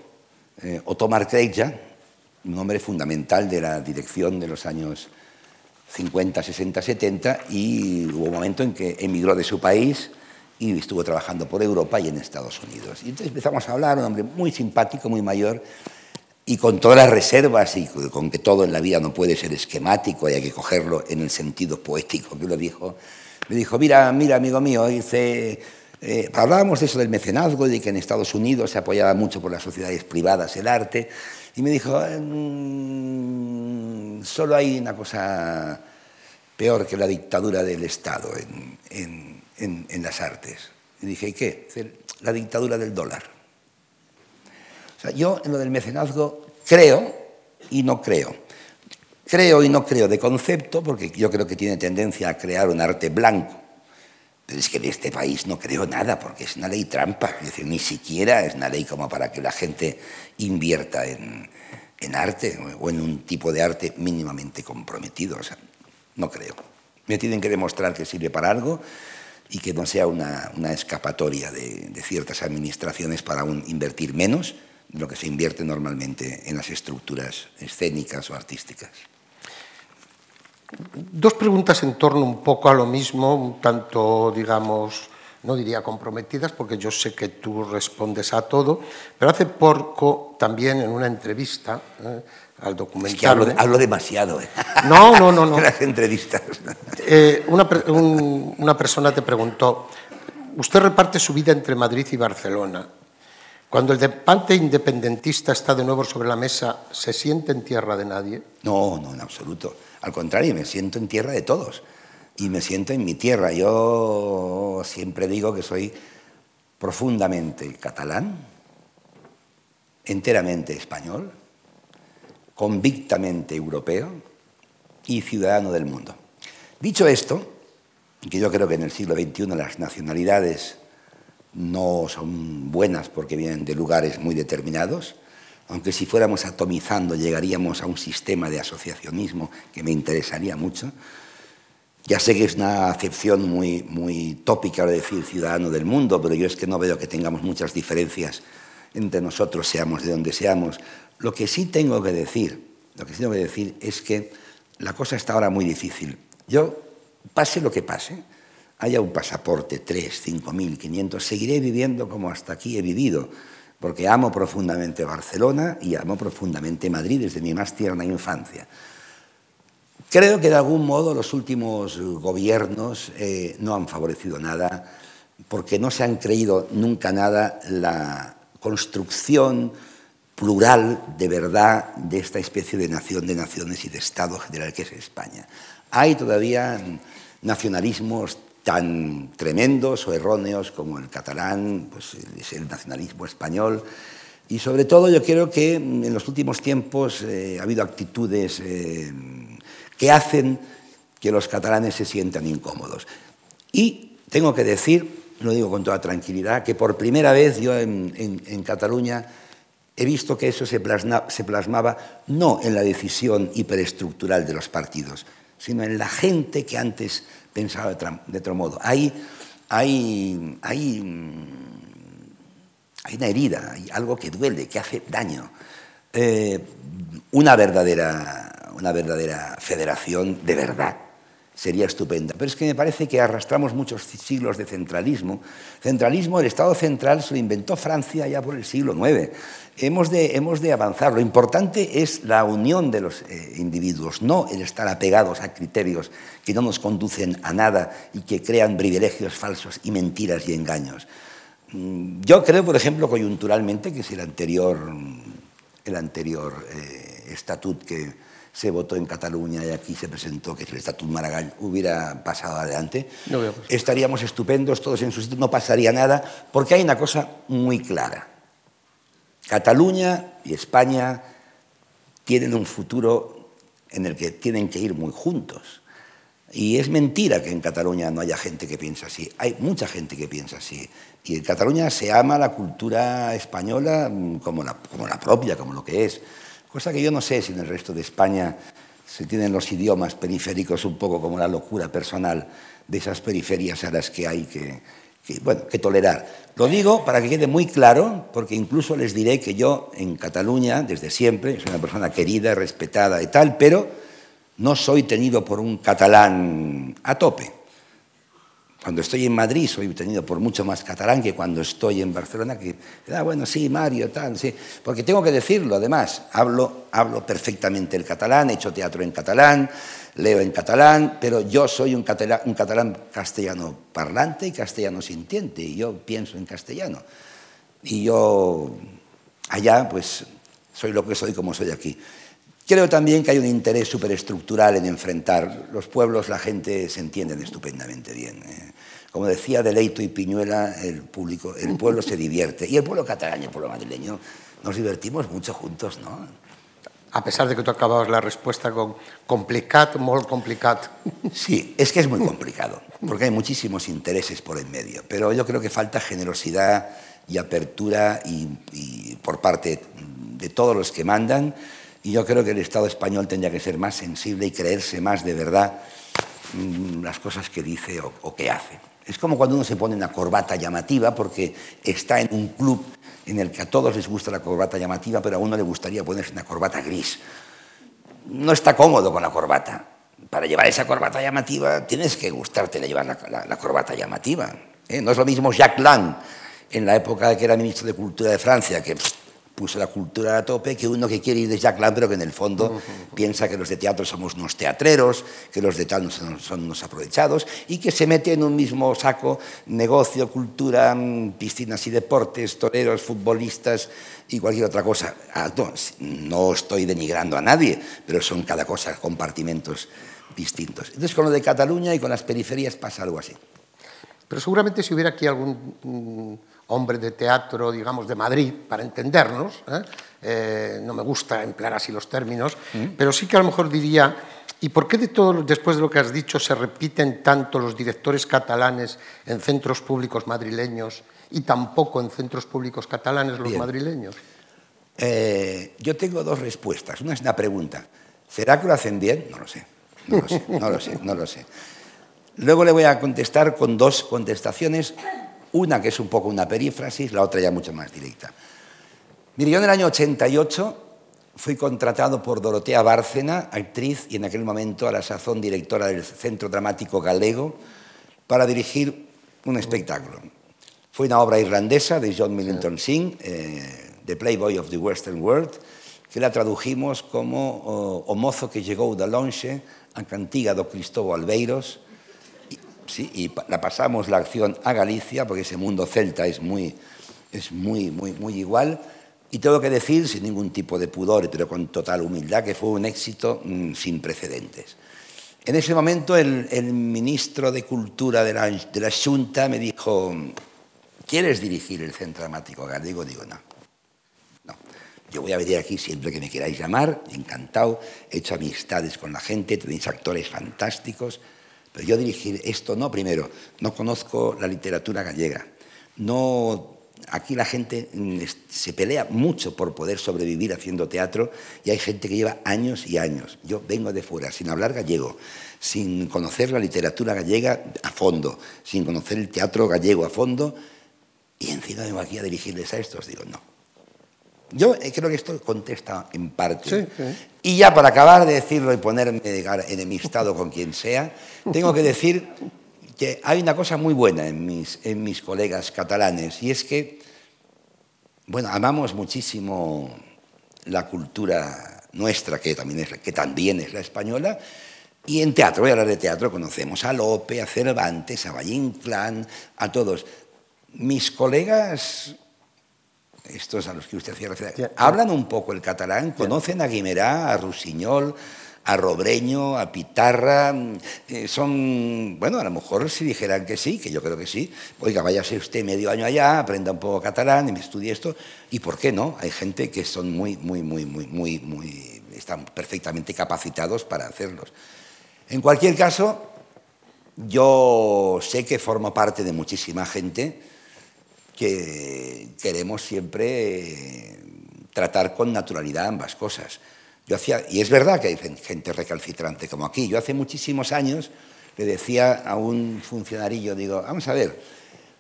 eh, Otomar un hombre fundamental de la dirección de los años 50, 60, 70, y hubo un momento en que emigró de su país y estuvo trabajando por Europa y en Estados Unidos. Y entonces empezamos a hablar, un hombre muy simpático, muy mayor, y con todas las reservas y con que todo en la vida no puede ser esquemático y hay que cogerlo en el sentido poético que lo dijo, me dijo, mira, mira, amigo mío, dice, eh, hablábamos de eso del mecenazgo de que en Estados Unidos se apoyaba mucho por las sociedades privadas el arte, y me dijo, mm, solo hay una cosa peor que la dictadura del Estado en, las artes. Y dije, ¿y qué? La dictadura del dólar. O sea, yo en lo del mecenazgo creo y no creo. Creo y no creo de concepto, porque yo creo que tiene tendencia a crear un arte blanco. Pero es que en este país no creo nada, porque es una ley trampa. Es decir, ni siquiera es una ley como para que la gente invierta en, arte o en un tipo de arte mínimamente comprometido. O sea, no creo. Me tienen que demostrar que sirve para algo y que no sea una, escapatoria de, de, ciertas administraciones para un invertir menos de lo que se invierte normalmente en las estructuras escénicas o artísticas. Dos preguntas en torno un poco a lo mismo, un tanto, digamos, no diría comprometidas, porque yo sé que tú respondes a todo, pero hace poco también en una entrevista eh, al documental... Es que hablo, demasiado. ¿eh? No, no, no. no. En las entrevistas. Eh, una, una persona te preguntó, usted reparte su vida entre Madrid y Barcelona. Cuando el debate independentista está de nuevo sobre la mesa, ¿se siente en tierra de nadie? No, no, en absoluto. Al contrario, me siento en tierra de todos y me siento en mi tierra. Yo siempre digo que soy profundamente catalán, enteramente español, convictamente europeo y ciudadano del mundo. Dicho esto, que yo creo que en el siglo XXI las nacionalidades no son buenas porque vienen de lugares muy determinados, aunque si fuéramos atomizando llegaríamos a un sistema de asociacionismo que me interesaría mucho. Ya sé que es una acepción muy, muy tópica de decir ciudadano del mundo, pero yo es que no veo que tengamos muchas diferencias entre nosotros, seamos de donde seamos. Lo que sí tengo que decir, lo que sí tengo que decir es que la cosa está ahora muy difícil. Yo, pase lo que pase, haya un pasaporte, 3, 5.000, 500, seguiré viviendo como hasta aquí he vivido porque amo profundamente Barcelona y amo profundamente Madrid desde mi más tierna infancia. Creo que de algún modo los últimos gobiernos eh, no han favorecido nada porque no se han creído nunca nada la construcción plural de verdad de esta especie de nación de naciones y de Estado general que es España. Hay todavía nacionalismos tan tremendos o erróneos como el catalán, pues es el nacionalismo español. Y sobre todo yo creo que en los últimos tiempos eh, ha habido actitudes eh, que hacen que los catalanes se sientan incómodos. Y tengo que decir, lo digo con toda tranquilidad, que por primera vez yo en, Cataluña he visto que eso se plasmaba no en la decisión hiperestructural de los partidos, sino en la gente que antes pensaba de otro modo. Hay, hay, hay, hay una herida, hay algo que duele, que hace daño. Eh, una, verdadera, una verdadera federación de verdad sería estupenda. Pero es que me parece que arrastramos muchos siglos de centralismo. Centralismo, el Estado central se lo inventó Francia ya por el siglo IX. Hemos de, hemos de avanzar. Lo importante es la unión de los eh, individuos, no el estar apegados a criterios que no nos conducen a nada y que crean privilegios falsos y mentiras y engaños. Mm, yo creo, por ejemplo, coyunturalmente, que si el anterior, el anterior eh, estatut que se votó en Cataluña y aquí se presentó que el Estatut Maragall hubiera pasado adelante, estaríamos estupendos, todos en su sitio, no pasaría nada, porque hay una cosa muy clara. Cataluña y España tienen un futuro en el que tienen que ir muy juntos. Y es mentira que en Cataluña no haya gente que piensa así. Hay mucha gente que piensa así. Y en Cataluña se ama la cultura española mm, como la, como la propia, como lo que es. Cosa que yo no sé si en el resto de España se tienen los idiomas periféricos un poco como la locura personal de esas periferias a las que hay que, bueno, que tolerar. Lo digo para que quede muy claro, porque incluso les diré que yo en Cataluña, desde siempre, soy una persona querida, respetada y tal, pero no soy tenido por un catalán a tope. Cuando estoy en Madrid soy tenido por mucho más catalán que cuando estoy en Barcelona, que, ah, bueno, sí, Mario, tal, sí. Porque tengo que decirlo, además, hablo, hablo perfectamente el catalán, he hecho teatro en catalán, leo en catalán, pero yo soy un catalán, un catalán castellano parlante y castellano sintiente, y yo pienso en castellano. Y yo allá, pues, soy lo que soy como soy aquí. Creo también que hay un interés superestructural en enfrentar los pueblos, la gente se entienden estupendamente bien. ¿eh? Como decía Deleito y Piñuela, el, público, el pueblo se divierte. Y el pueblo catalán y el pueblo madrileño nos divertimos mucho juntos, ¿no? A pesar de que tú acababas la respuesta con complicat, muy complicat. Sí, es que es muy complicado, porque hay muchísimos intereses por en medio. Pero yo creo que falta generosidad y apertura y por parte de todos los que mandan y yo creo que el Estado español tendría que ser más sensible y creerse más de verdad mm, las cosas que dice o, que hace. Es como cuando uno se pone una corbata llamativa porque está en un club en el que a todos les gusta la corbata llamativa, pero a uno le gustaría ponerse una corbata gris. No está cómodo con la corbata. Para llevar esa corbata llamativa tienes que gustarte llevar la, corbata llamativa. ¿eh? No es lo mismo Jacques Lang en la época que era ministro de Cultura de Francia, que puso la cultura a tope, que uno que quiere ir de Jack Lang, pero que en el fondo piensa que los de teatro somos unos teatreros, que los de tal son, son unos aprovechados, y que se mete en un mismo saco negocio, cultura, mm, piscinas y deportes, toreros, futbolistas y cualquier otra cosa. Ah, no, estoy denigrando a nadie, pero son cada cosa compartimentos distintos. Entonces con lo de Cataluña y con las periferias pasa algo así. Pero seguramente si hubiera aquí algún mm, hombre de teatro, digamos, de Madrid, para entendernos, ¿eh? Eh, no me gusta emplear así los términos, mm. pero sí que a lo mejor diría, ¿y por qué de todo, después de lo que has dicho, se repiten tanto los directores catalanes en centros públicos madrileños y tampoco en centros públicos catalanes los madrileños? Eh, yo tengo dos respuestas. Una es una pregunta. ¿Será que lo hacen bien? No lo sé. No lo sé, no lo sé, no lo sé. Luego le voy a contestar con dos contestaciones una que es un poco una perífrasis, la otra ya mucho más directa. Mire, yo en el año 88 fui contratado por Dorotea Bárcena, actriz y en aquel momento a la sazón directora del Centro Dramático Galego, para dirigir un espectáculo. Fue una obra irlandesa de John Millington Synge, eh, The Playboy of the Western World, que la tradujimos como o, o mozo que llegó de longe a cantiga do Cristóbal Albeiros, y, sí, y la pasamos la acción a Galicia, porque ese mundo celta es muy, es muy, muy, muy igual, y tengo que decir, sin ningún tipo de pudor, pero con total humildad, que fue un éxito mmm, sin precedentes. En ese momento el, el ministro de Cultura de la, de la Junta me dijo, ¿quieres dirigir el Centro Dramático Gallego? Digo, no. No. Yo voy a venir aquí siempre que me queráis llamar, encantado, he hecho amistades con la gente, tenéis actores fantásticos, pero yo dirigir esto no, primero, no conozco la literatura gallega, no aquí la gente mm, se pelea mucho por poder sobrevivir haciendo teatro y hay gente que lleva años y años. Yo vengo de fuera, sin hablar gallego, sin conocer la literatura gallega a fondo, sin conocer el teatro gallego a fondo, y encima vengo aquí a dirigirles a estos. Digo, no. Yo eh, creo que esto contesta en parte. Sí, sí. Y ya para acabar de decirlo y ponerme enemistado con quien sea, tengo que decir que hay una cosa muy buena en mis, en mis colegas catalanes y es que, bueno, amamos muchísimo la cultura nuestra, que también es, que también es la española, y en teatro, voy a hablar de teatro, conocemos a Lope, a Cervantes, a Valle Inclán, a todos. Mis colegas, estos a los que usted hacía referencia, hablan un poco el catalán, conocen a Guimerá, a Rusiñol, a Robreño, a Pitarra, eh, son, bueno, a lo mejor si dijeran que sí, que yo creo que sí, oiga, váyase usted medio año allá, aprenda un poco catalán y me estudie esto, y por qué no, hay gente que son muy, muy, muy, muy, muy, muy, están perfectamente capacitados para hacerlos. En cualquier caso, yo sé que formo parte de muchísima gente que queremos siempre tratar con naturalidad ambas cosas. Yo hacía, y es verdad que hay gente recalcitrante como aquí. Yo hace muchísimos años le decía a un funcionario, digo, vamos a ver,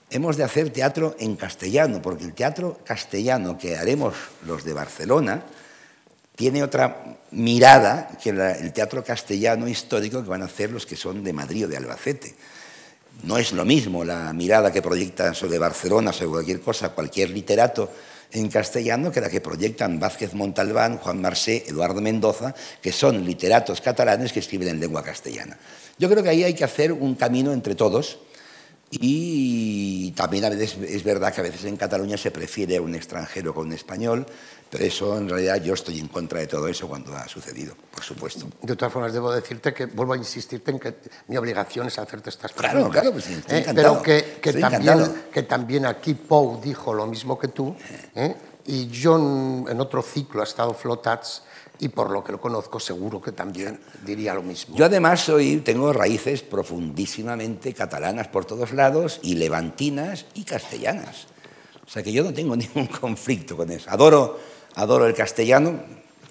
hemos de hacer teatro en castellano, porque el teatro castellano que haremos los de Barcelona tiene otra mirada que el teatro castellano histórico que van a hacer los que son de Madrid o de Albacete. No es lo mismo la mirada que proyectan sobre Barcelona, sobre cualquier cosa, cualquier literato en castellano que la que proyectan Vázquez Montalbán, Juan Marsé, Eduardo Mendoza, que son literatos catalanes que escriben en lengua castellana. Yo creo que ahí hay que hacer un camino entre todos y también a veces es verdad que a veces en Cataluña se prefiere un extranjero con un español, eso en realidad yo estoy en contra de todo eso cuando ha sucedido, por supuesto. De todas formas, debo decirte que vuelvo a insistirte en que mi obligación es hacerte estas preguntas. Claro, claro, pues sí, estoy ¿eh? encantado. Pero que, que, Estoy también, encantado. que también aquí Pou dijo lo mismo que tú, ¿eh? y yo en, en otro ciclo ha estado Flotats, y por lo que lo conozco seguro que también diría lo mismo. Yo además soy, tengo raíces profundísimamente catalanas por todos lados y levantinas y castellanas. O sea que yo no tengo ningún conflicto con eso. Adoro, adoro el castellano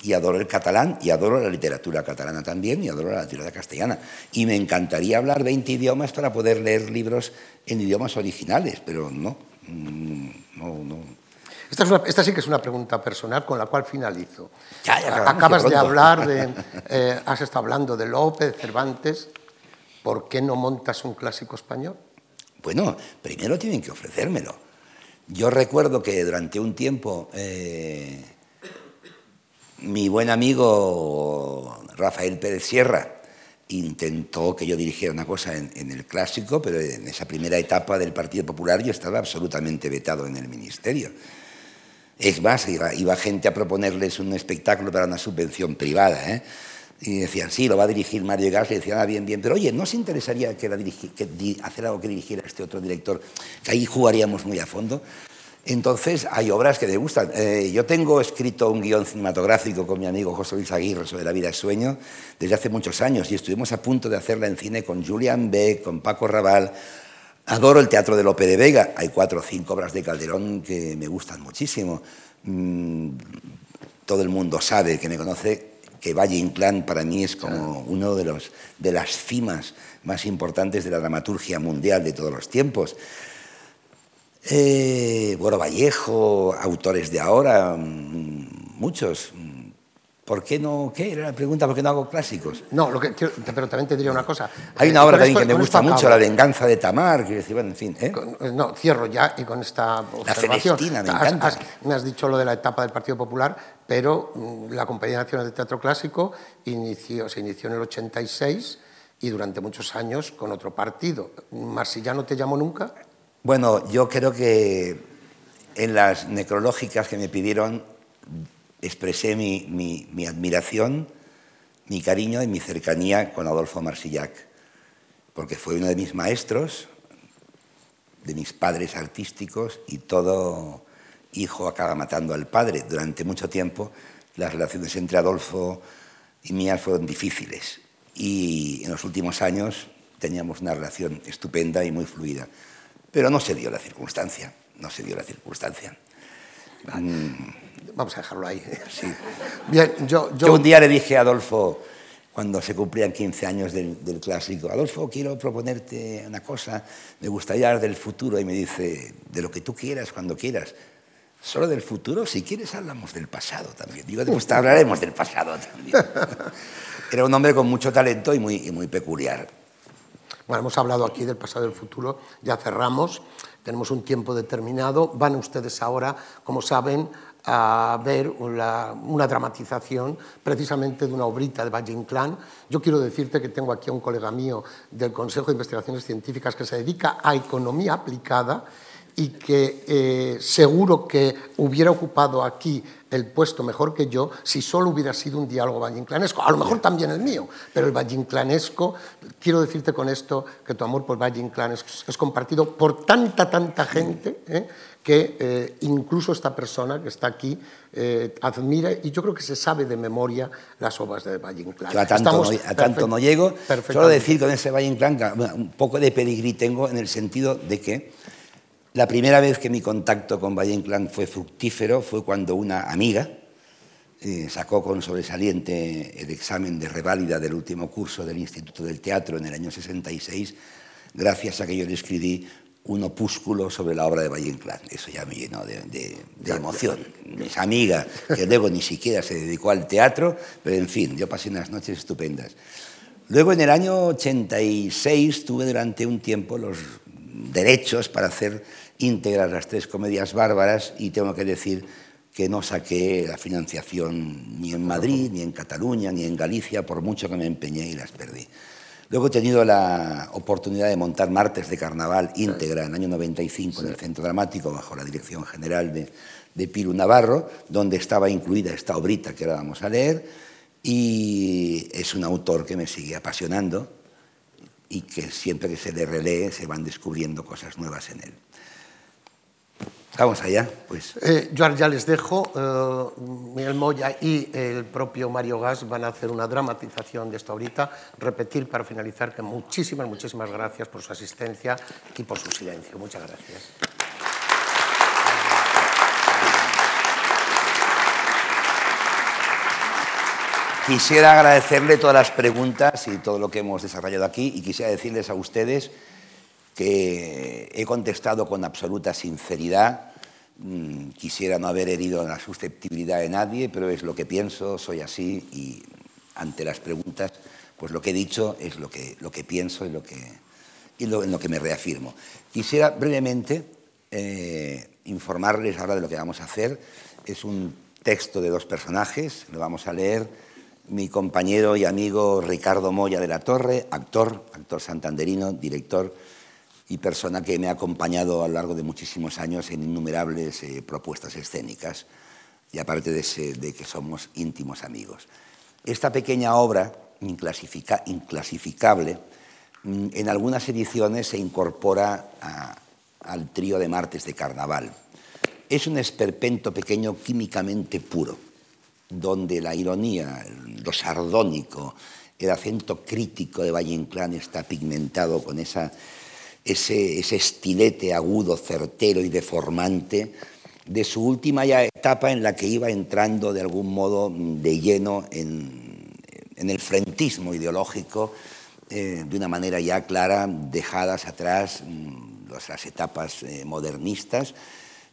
y adoro el catalán y adoro la literatura catalana también y adoro la literatura castellana. Y me encantaría hablar 20 idiomas para poder leer libros en idiomas originales, pero no, no, no. Esta, es una, esta, sí que es una pregunta personal con la cual finalizo. Ya, ya acabamos, Acabas de hablar de, eh, has estado hablando de Lope, de Cervantes. ¿Por qué no montas un clásico español? Bueno, primero tienen que ofrecérmelo. Yo recuerdo que durante un tiempo eh, mi buen amigo Rafael Pérez Sierra intentó que yo dirigiera una cosa en, el clásico, pero en esa primera etapa del Partido Popular yo estaba absolutamente vetado en el ministerio. Es más, iba, iba gente a proponerles un espectáculo para una subvención privada, ¿eh? Y decían, sí, lo va a dirigir Mario Gas, y decían, ah, bien, bien, pero oye, ¿no os interesaría que hacer algo que dirigiera este otro director? Que ahí jugaríamos muy a fondo. Entonces, hay obras que me gustan. Eh, yo tengo escrito un guion cinematográfico con mi amigo José Luis Aguirre sobre la vida es sueño desde hace muchos años y estuvimos a punto de hacerla en cine con Julian Beck, con Paco Raval. Adoro el teatro de Lope de Vega. Hay cuatro o cinco obras de Calderón que me gustan muchísimo. Mm, todo el mundo sabe que me conoce que Valle Inclán para mí es como uno de, los, de las cimas más importantes de la dramaturgia mundial de todos los tiempos. Eh, bueno, Vallejo, autores de ahora, muchos. ¿Por qué no? ¿Qué era la pregunta? ¿Por qué no hago clásicos? No, lo que, pero también te diría una cosa. Hay una obra también que me gusta mucho, La venganza de Tamar, que decir, bueno, en fin. ¿eh? Eh, no, cierro ya y con esta observación. La me encanta. me has dicho lo de la etapa del Partido Popular, pero mm, la Compañía Nacional de Teatro Clásico inició, se inició en el 86 y durante muchos años con otro partido. ¿Marsillano te llamó nunca? Bueno, yo creo que en las necrológicas que me pidieron expresé mi, admiración, mi cariño y mi cercanía con Adolfo Marsillac, porque fue uno de mis maestros, de mis padres artísticos y todo hijo acaba matando al padre. Durante mucho tiempo las relaciones entre Adolfo y mías fueron difíciles y en los últimos años teníamos una relación estupenda y muy fluida. Pero no se dio la circunstancia, no se dio la circunstancia. Mm. Vamos a dejarlo ahí. Sí. Bien, yo, yo... un día le dije a Adolfo, cuando se cumplían 15 años del, clásico, Adolfo, quiero proponerte una cosa, me gustaría hablar del futuro, y me dice, de lo que tú quieras, cuando quieras. Solo del futuro, si quieres hablamos del pasado también. Digo, pues hablaremos del pasado también. Era un hombre con mucho talento y muy, y muy peculiar. Bueno, hemos hablado aquí del pasado y del futuro, ya cerramos, tenemos un tiempo determinado. Van ustedes ahora, como saben, a ver una, una, dramatización precisamente de una obrita de Valle Inclán. Yo quiero decirte que tengo aquí a un colega mío del Consejo de Investigaciones Científicas que se dedica a economía aplicada y que eh, seguro que hubiera ocupado aquí el puesto mejor que yo si solo hubiera sido un diálogo vallinclanesco. A lo mejor también el mío, pero el vallinclanesco, quiero decirte con esto que tu amor por Valle Inclán es, compartido por tanta, tanta gente ¿eh? Que eh, incluso esta persona que está aquí admira y yo creo que se sabe de memoria las obras de Valle Inclán. a tanto, no, a tanto no llego. Solo decir con ese Valle Inclán, un poco de pedigrí tengo en el sentido de que la primera vez que mi contacto con Valle Inclán fue fructífero fue cuando una amiga eh, sacó con sobresaliente el examen de reválida del último curso del Instituto del Teatro en el año 66, gracias a que yo le escribí un opúsculo sobre la obra de Valle Inclán. Eso ya me llenó de, emoción. Esa amiga, que luego ni siquiera se dedicó al teatro, pero en fin, yo pasé unas noches estupendas. Luego, en el año 86, tuve durante un tiempo los derechos para hacer íntegras las tres comedias bárbaras y tengo que decir que no saqué la financiación ni en Madrid, ni en Cataluña, ni en Galicia, por mucho que me empeñé y las perdí. Luego he tenido la oportunidad de montar Martes de Carnaval íntegra en el año 95 en el Centro Dramático bajo la dirección general de, de Piru Navarro, donde estaba incluida esta obrita que ahora vamos a leer, y es un autor que me sigue apasionando y que siempre que se le relee se van descubriendo cosas nuevas en él. Vamos allá, pues. Eh, yo ya les dejo. Eh, Miguel Moya y el propio Mario Gas van a hacer una dramatización de esto ahorita. Repetir para finalizar que muchísimas, muchísimas gracias por su asistencia y por su silencio. Muchas gracias. Quisiera agradecerle todas las preguntas y todo lo que hemos desarrollado aquí y quisiera decirles a ustedes que he contestado con absoluta sinceridad. Mm, quisiera no haber herido la susceptibilidad de nadie, pero es lo que pienso, soy así y ante las preguntas, pues lo que he dicho es lo que, lo que pienso y, lo que, y en lo que me reafirmo. Quisiera brevemente eh, informarles ahora de lo que vamos a hacer. Es un texto de dos personajes, lo vamos a leer mi compañero y amigo Ricardo Moya de la Torre, actor, actor santanderino, director y persona que me ha acompañado a lo largo de muchísimos años en innumerables eh, propuestas escénicas, y aparte de, que somos íntimos amigos. Esta pequeña obra, inclasificable, mm, en algunas ediciones se incorpora al trío de martes de carnaval. Es un esperpento pequeño químicamente puro donde la ironía, lo sardónico, el acento crítico de Valle Inclán está pigmentado con ese, estilete agudo, certero y deformante de su última etapa en la que iba entrando de algún modo de lleno en, el frentismo ideológico eh, de una manera ya clara, dejadas atrás mm, las etapas eh, modernistas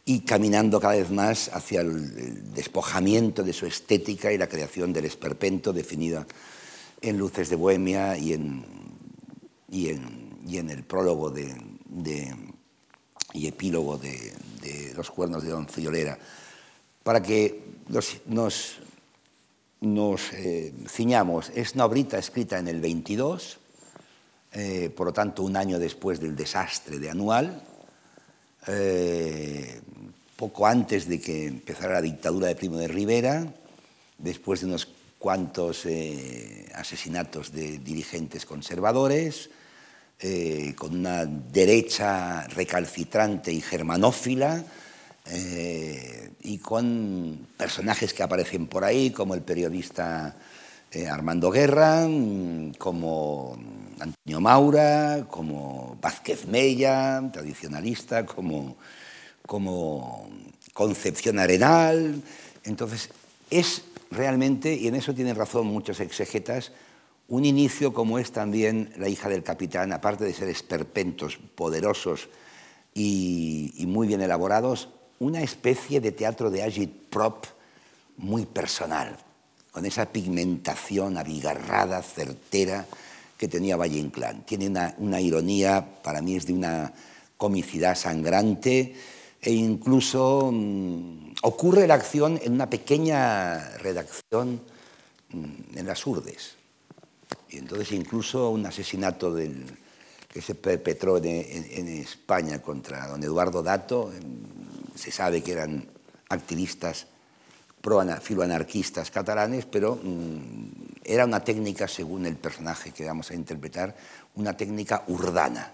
y caminando cada vez más hacia el despojamiento de su estética y la creación del esperpento definida en Luces de Bohemia y en, el prólogo de, y epílogo de, Los cuernos de Don Friolera, para que nos, nos, eh, ciñamos. Es una obrita escrita en el 22, eh, por lo tanto un año después del desastre de Anual, eh, poco antes de que empezara la dictadura de Primo de Rivera, después de unos cuantos asesinatos de dirigentes conservadores, eh, con una derecha recalcitrante y germanófila, eh, y con personajes que aparecen por ahí, como el periodista eh, Armando Guerra, como Antonio Maura, como Vázquez Mella, tradicionalista, como, como Concepción Arenal. Entonces, es realmente, y en eso tienen razón muchos exegetas, un inicio como es también La hija del capitán, aparte de ser esperpentos poderosos y, muy bien elaborados, una especie de teatro de agit prop muy personal, con esa pigmentación abigarrada, certera que tenía Valle Inclán. Tiene una, ironía, para mí es de una comicidad sangrante e incluso mm, ocurre la acción en una pequeña redacción mm, en las urdes y entonces incluso un asesinato que se perpetró en, España contra don Eduardo Dato, se sabe que eran activistas pro filoanarquistas catalanes, pero mm, era una técnica, según el personaje que vamos a interpretar, una técnica urdana,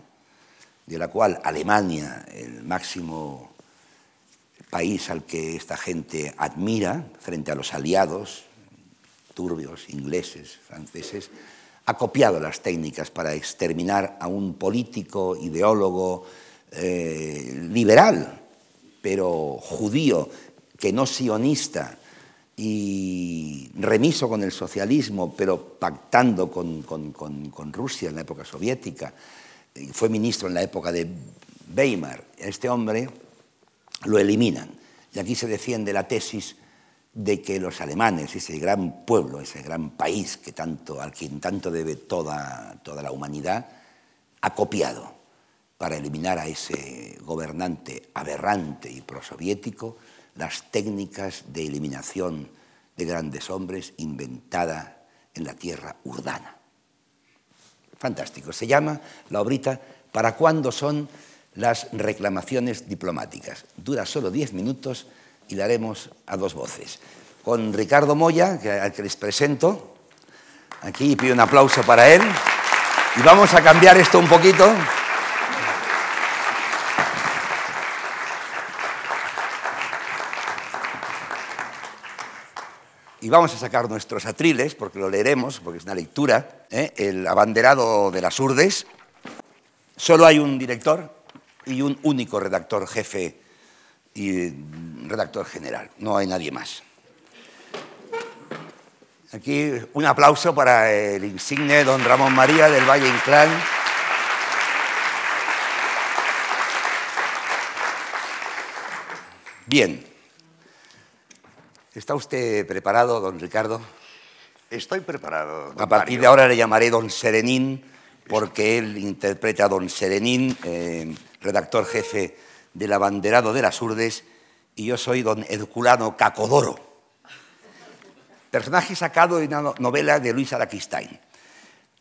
de la cual Alemania, el máximo país al que esta gente admira frente a los aliados, turbios, ingleses, franceses, ha copiado las técnicas para exterminar a un político, ideólogo, eh, liberal, pero judío, que no sionista y remiso con el socialismo, pero pactando con, con Rusia en la época soviética. Fue ministro en la época de Weimar. Este hombre lo eliminan. Y aquí se defiende la tesis de que los alemanes, ese gran pueblo, ese gran país que tanto, al quien tanto debe toda, toda la humanidad, ha copiado para eliminar a ese gobernante aberrante y prosoviético las técnicas de eliminación de grandes hombres inventada en la tierra urdana. Fantástico. Se llama la obrita ¿Para cuándo son las reclamaciones diplomáticas? Dura solo diez minutos y la haremos a dos voces. Con Ricardo Moya, que, al que les presento, aquí pido un aplauso para él. Y vamos a cambiar esto un poquito. Y vamos a sacar nuestros atriles, porque lo leeremos, porque es una lectura. ¿eh? El abanderado de las urdes. Solo hay un director y un único redactor jefe y redactor general, no hay nadie más. Aquí un aplauso para el insigne don Ramón María del Valle Inclán. Bien. ¿Está usted preparado, don Ricardo? Estoy preparado. a partir de ahora le llamaré don Serenín, porque él interpreta a don Serenín, eh, redactor jefe del abanderado de las Urdes, y yo soy don Herculano Cacodoro, personaje sacado de una novela de Luis Araquistain,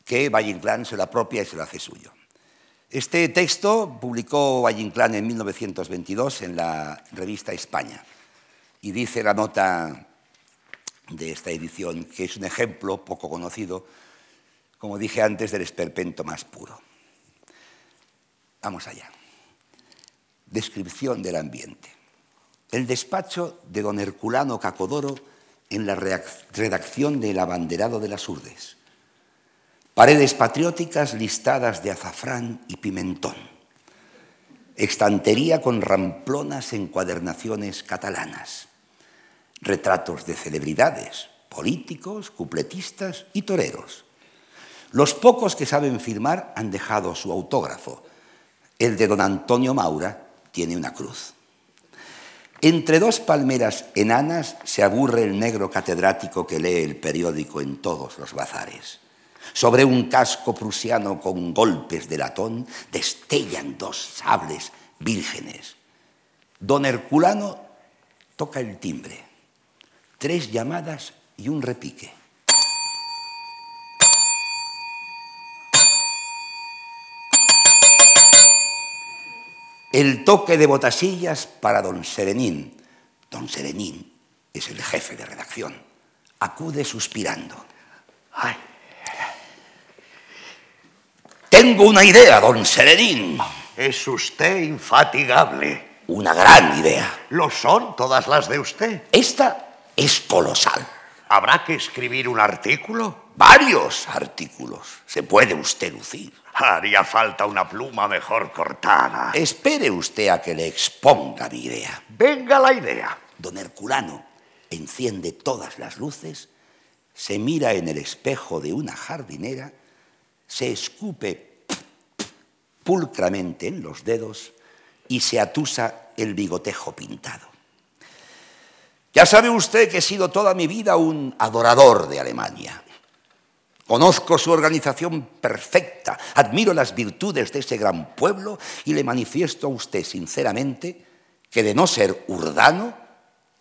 que Valle Inclán se lo apropia y se lo hace suyo. Este texto publicó Valle Inclán en 1922 en la revista España, y dice la nota de esta edición que es un ejemplo poco conocido, como dije antes, del esperpento más puro. Vamos allá. Descripción del ambiente. El despacho de don Herculano Cacodoro en la redacción del abanderado de las Urdes. Paredes patrióticas listadas de azafrán y pimentón. Estantería con ramplonas encuadernaciones catalanas. Retratos de celebridades, políticos, cupletistas y toreros. Los pocos que saben firmar han dejado su autógrafo. El de don Antonio Maura tiene una cruz. Entre dos palmeras enanas se aburre el negro catedrático que lee el periódico en todos los bazares. Sobre un casco prusiano con golpes de latón destellan dos sables vírgenes. Don Herculano toca el timbre. Tres llamadas y un repique. El toque de botasillas para don Serenín. Don Serenín es el jefe de redacción. Acude suspirando. Ay, Tengo una idea, don Serenín. es usted infatigable. Una gran idea. Lo son todas las de usted. Esta es colosal. ¿Habrá que escribir un artículo? Varios artículos. Se puede usted lucir. Haría falta una pluma mejor cortada. Espere usted a que le exponga mi idea. Venga la idea. Don Herculano enciende todas las luces, se mira en el espejo de una jardinera, se escupe pulcramente en los dedos y se atusa el bigotejo pintado. Ya sabe usted que he sido toda mi vida un adorador de Alemania. Conozco su organización perfecta, admiro las virtudes de ese gran pueblo y le manifiesto a usted sinceramente que de no ser urdano,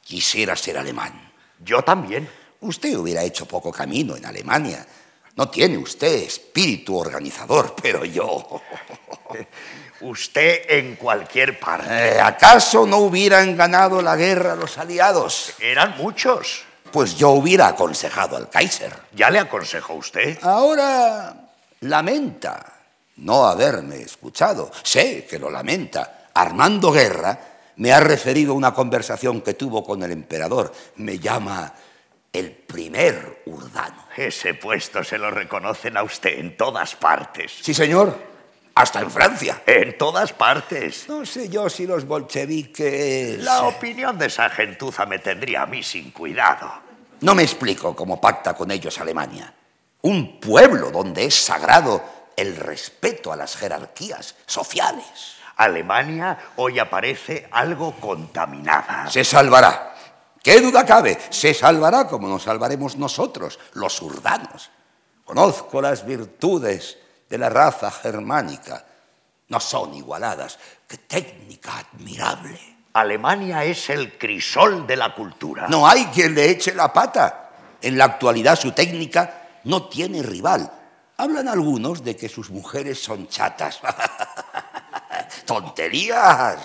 quisiera ser alemán. Yo también. Usted hubiera hecho poco camino en Alemania. No tiene usted espíritu organizador, pero yo... Usted en cualquier parte. Eh, ¿Acaso no hubieran ganado la guerra los aliados? Eran muchos. Pues yo hubiera aconsejado al Kaiser. ¿Ya le aconsejó usted? Ahora lamenta no haberme escuchado. Sé que lo lamenta. Armando Guerra me ha referido una conversación que tuvo con el emperador. Me llama el primer urdano. Ese puesto se lo reconocen a usted en todas partes. Sí, señor. Hasta en Francia. En todas partes. No sé yo si los bolcheviques... La opinión de esa gentuza me tendría a mí sin cuidado. No me explico cómo pacta con ellos Alemania. Un pueblo donde es sagrado el respeto a las jerarquías sociales. Alemania hoy aparece algo contaminada. Se salvará. ¿Qué duda cabe? Se salvará como nos salvaremos nosotros, los urdanos. Conozco las virtudes de la raza germánica. No son igualadas. ¡Qué técnica admirable! Alemania es el crisol de la cultura. No hay quien le eche la pata. En la actualidad su técnica no tiene rival. Hablan algunos de que sus mujeres son chatas. ¡Tonterías!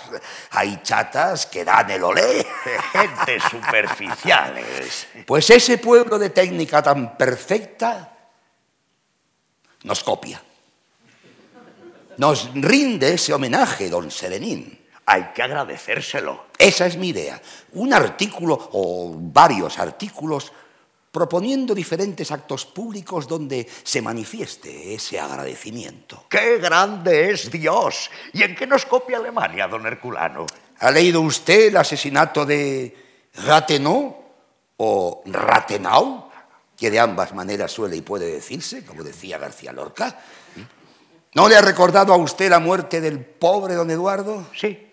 Hay chatas que dan el olé. Gentes superficiales. Pues ese pueblo de técnica tan perfecta nos copia. Nos rinde ese homenaje, don Serenín. Hay que agradecérselo. Esa es mi idea. Un artículo o varios artículos proponiendo diferentes actos públicos donde se manifieste ese agradecimiento. ¡Qué grande es Dios! ¿Y en qué nos copia Alemania, don Herculano? ¿Ha leído usted el asesinato de Rathenau o Rathenau? Que de ambas maneras suele y puede decirse, como decía García Lorca. ¿No le ha recordado a usted la muerte del pobre don Eduardo? Sí.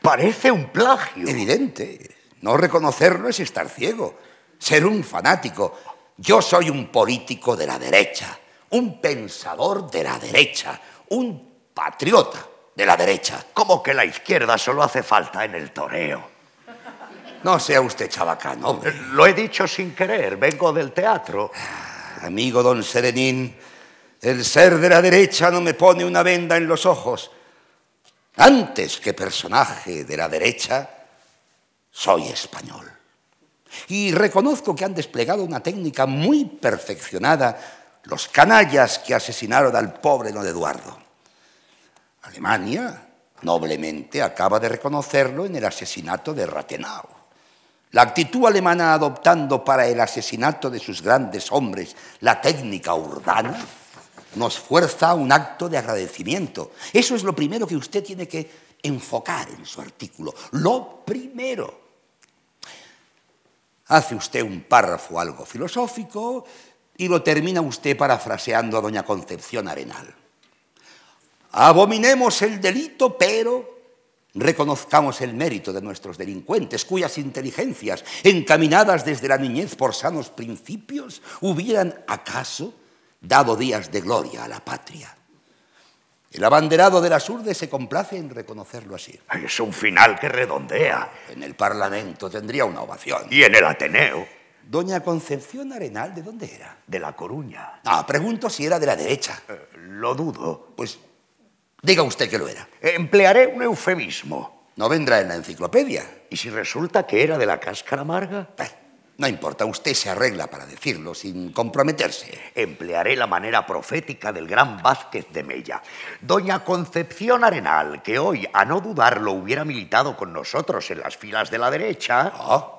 Parece un plagio. Evidente. No reconocerlo es estar ciego, ser un fanático. Yo soy un político de la derecha, un pensador de la derecha, un patriota de la derecha. Como que la izquierda solo hace falta en el toreo. No sea usted chabacano, hombre. Lo he dicho sin querer, vengo del teatro. Amigo don Serenín, el ser de la derecha no me pone una venda en los ojos. Antes que personaje de la derecha, soy español. Y reconozco que han desplegado una técnica muy perfeccionada los canallas que asesinaron al pobre don Eduardo. Alemania, noblemente, acaba de reconocerlo en el asesinato de Rathenau. La actitud alemana adoptando para el asesinato de sus grandes hombres la técnica urbana nos fuerza a un acto de agradecimiento. Eso es lo primero que usted tiene que enfocar en su artículo. Lo primero. Hace usted un párrafo algo filosófico y lo termina usted parafraseando a doña Concepción Arenal. Abominemos el delito, pero Reconozcamos el mérito de nuestros delincuentes, cuyas inteligencias, encaminadas desde la niñez por sanos principios, hubieran acaso dado días de gloria a la patria. El abanderado de las urdes se complace en reconocerlo así. Es un final que redondea. En el Parlamento tendría una ovación. Y en el Ateneo. Doña Concepción Arenal, ¿de dónde era? De La Coruña. Ah, pregunto si era de la derecha. Eh, lo dudo. Pues diga usted que lo era. Emplearé un eufemismo. No vendrá en la enciclopedia. ¿Y si resulta que era de la cáscara amarga? Eh, no importa, usted se arregla para decirlo sin comprometerse. Emplearé la manera profética del gran Vázquez de Mella. Doña Concepción Arenal, que hoy, a no dudarlo, hubiera militado con nosotros en las filas de la derecha. Ah,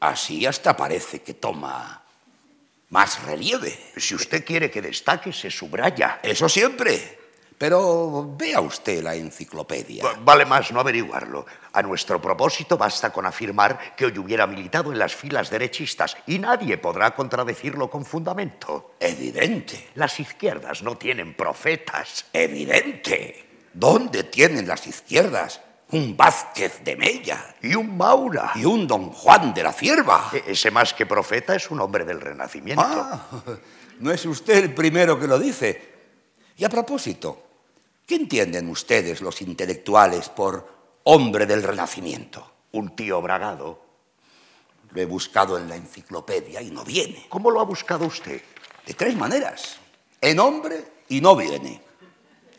así hasta parece que toma más relieve. Si usted quiere que destaque, se subraya. Eso siempre. Pero vea usted la enciclopedia. Vale más no averiguarlo. A nuestro propósito basta con afirmar que hoy hubiera militado en las filas derechistas y nadie podrá contradecirlo con fundamento. Evidente. Las izquierdas no tienen profetas. Evidente. ¿Dónde tienen las izquierdas? Un Vázquez de Mella. Y un Maura. Y un Don Juan de la Cierva. E ese más que profeta es un hombre del Renacimiento. Ah, no es usted el primero que lo dice. Y a propósito, ¿Qué entienden ustedes los intelectuales por hombre del Renacimiento? Un tío bragado. Lo he buscado en la enciclopedia y no viene. ¿Cómo lo ha buscado usted? De tres maneras. En hombre y no viene.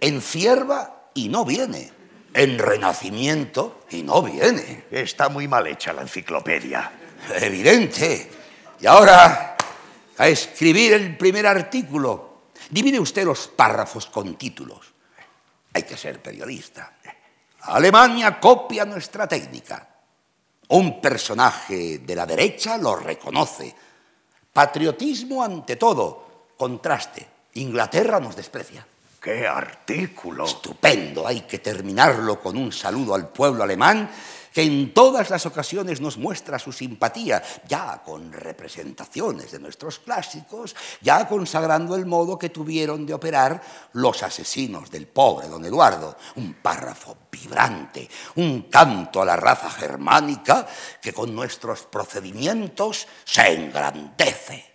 En cierva y no viene. En renacimiento y no viene. Está muy mal hecha la enciclopedia. Evidente. Y ahora, a escribir el primer artículo. Divide usted los párrafos con títulos. Hay que ser periodista. Alemania copia nuestra técnica. Un personaje de la derecha lo reconoce. Patriotismo ante todo. Contraste. Inglaterra nos desprecia. ¡Qué artículo! Estupendo. Hay que terminarlo con un saludo al pueblo alemán que en todas las ocasiones nos muestra su simpatía, ya con representaciones de nuestros clásicos, ya consagrando el modo que tuvieron de operar los asesinos del pobre don Eduardo. Un párrafo vibrante, un canto a la raza germánica que con nuestros procedimientos se engrandece.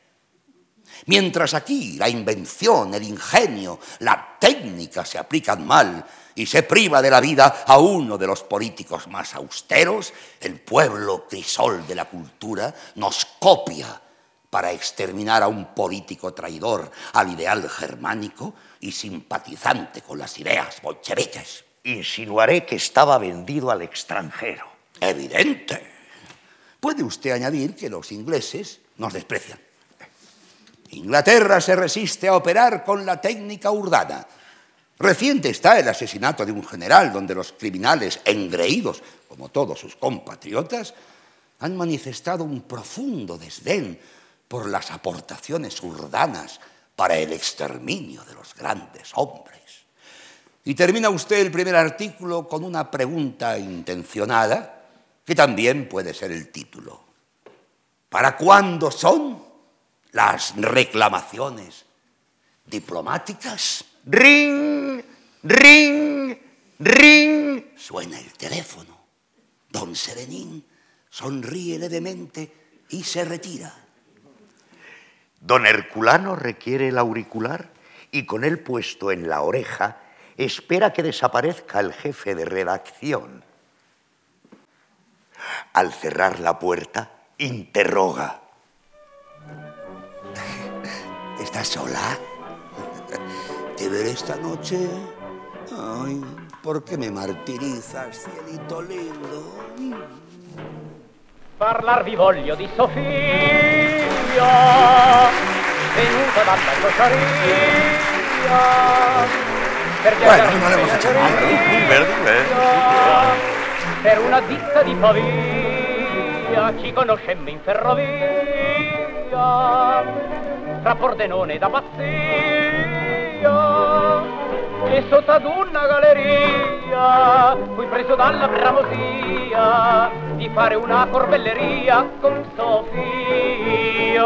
Mientras aquí la invención, el ingenio, la técnica se aplican mal y se priva de la vida a uno de los políticos más austeros, el pueblo crisol de la cultura nos copia para exterminar a un político traidor al ideal germánico y simpatizante con las ideas bolcheviques. Insinuaré que estaba vendido al extranjero. Evidente. Puede usted añadir que los ingleses nos desprecian. Inglaterra se resiste a operar con la técnica urdana Reciente está el asesinato de un general donde los criminales engreídos, como todos sus compatriotas, han manifestado un profundo desdén por las aportaciones urdanas para el exterminio de los grandes hombres. Y termina usted el primer artículo con una pregunta intencionada, que también puede ser el título. ¿Para cuándo son las reclamaciones diplomáticas? Ring, ring, ring. Suena el teléfono. Don Serenín sonríe levemente y se retira. Don Herculano requiere el auricular y con él puesto en la oreja espera que desaparezca el jefe de redacción. Al cerrar la puerta, interroga. ¿Estás sola? Te veré esta noche. Ay, ¿por qué me martirizas, cielito lindo? Parlar vi voglio di Sofia, venuta dalla crociaria. Bueno, no le hemos hecho mal, Per una ditta di Pavia, ci conoscemmo in ferrovia, tra Pordenone da buio e sotto ad una galleria fui preso dalla bramosia di fare una corbelleria con Sofia.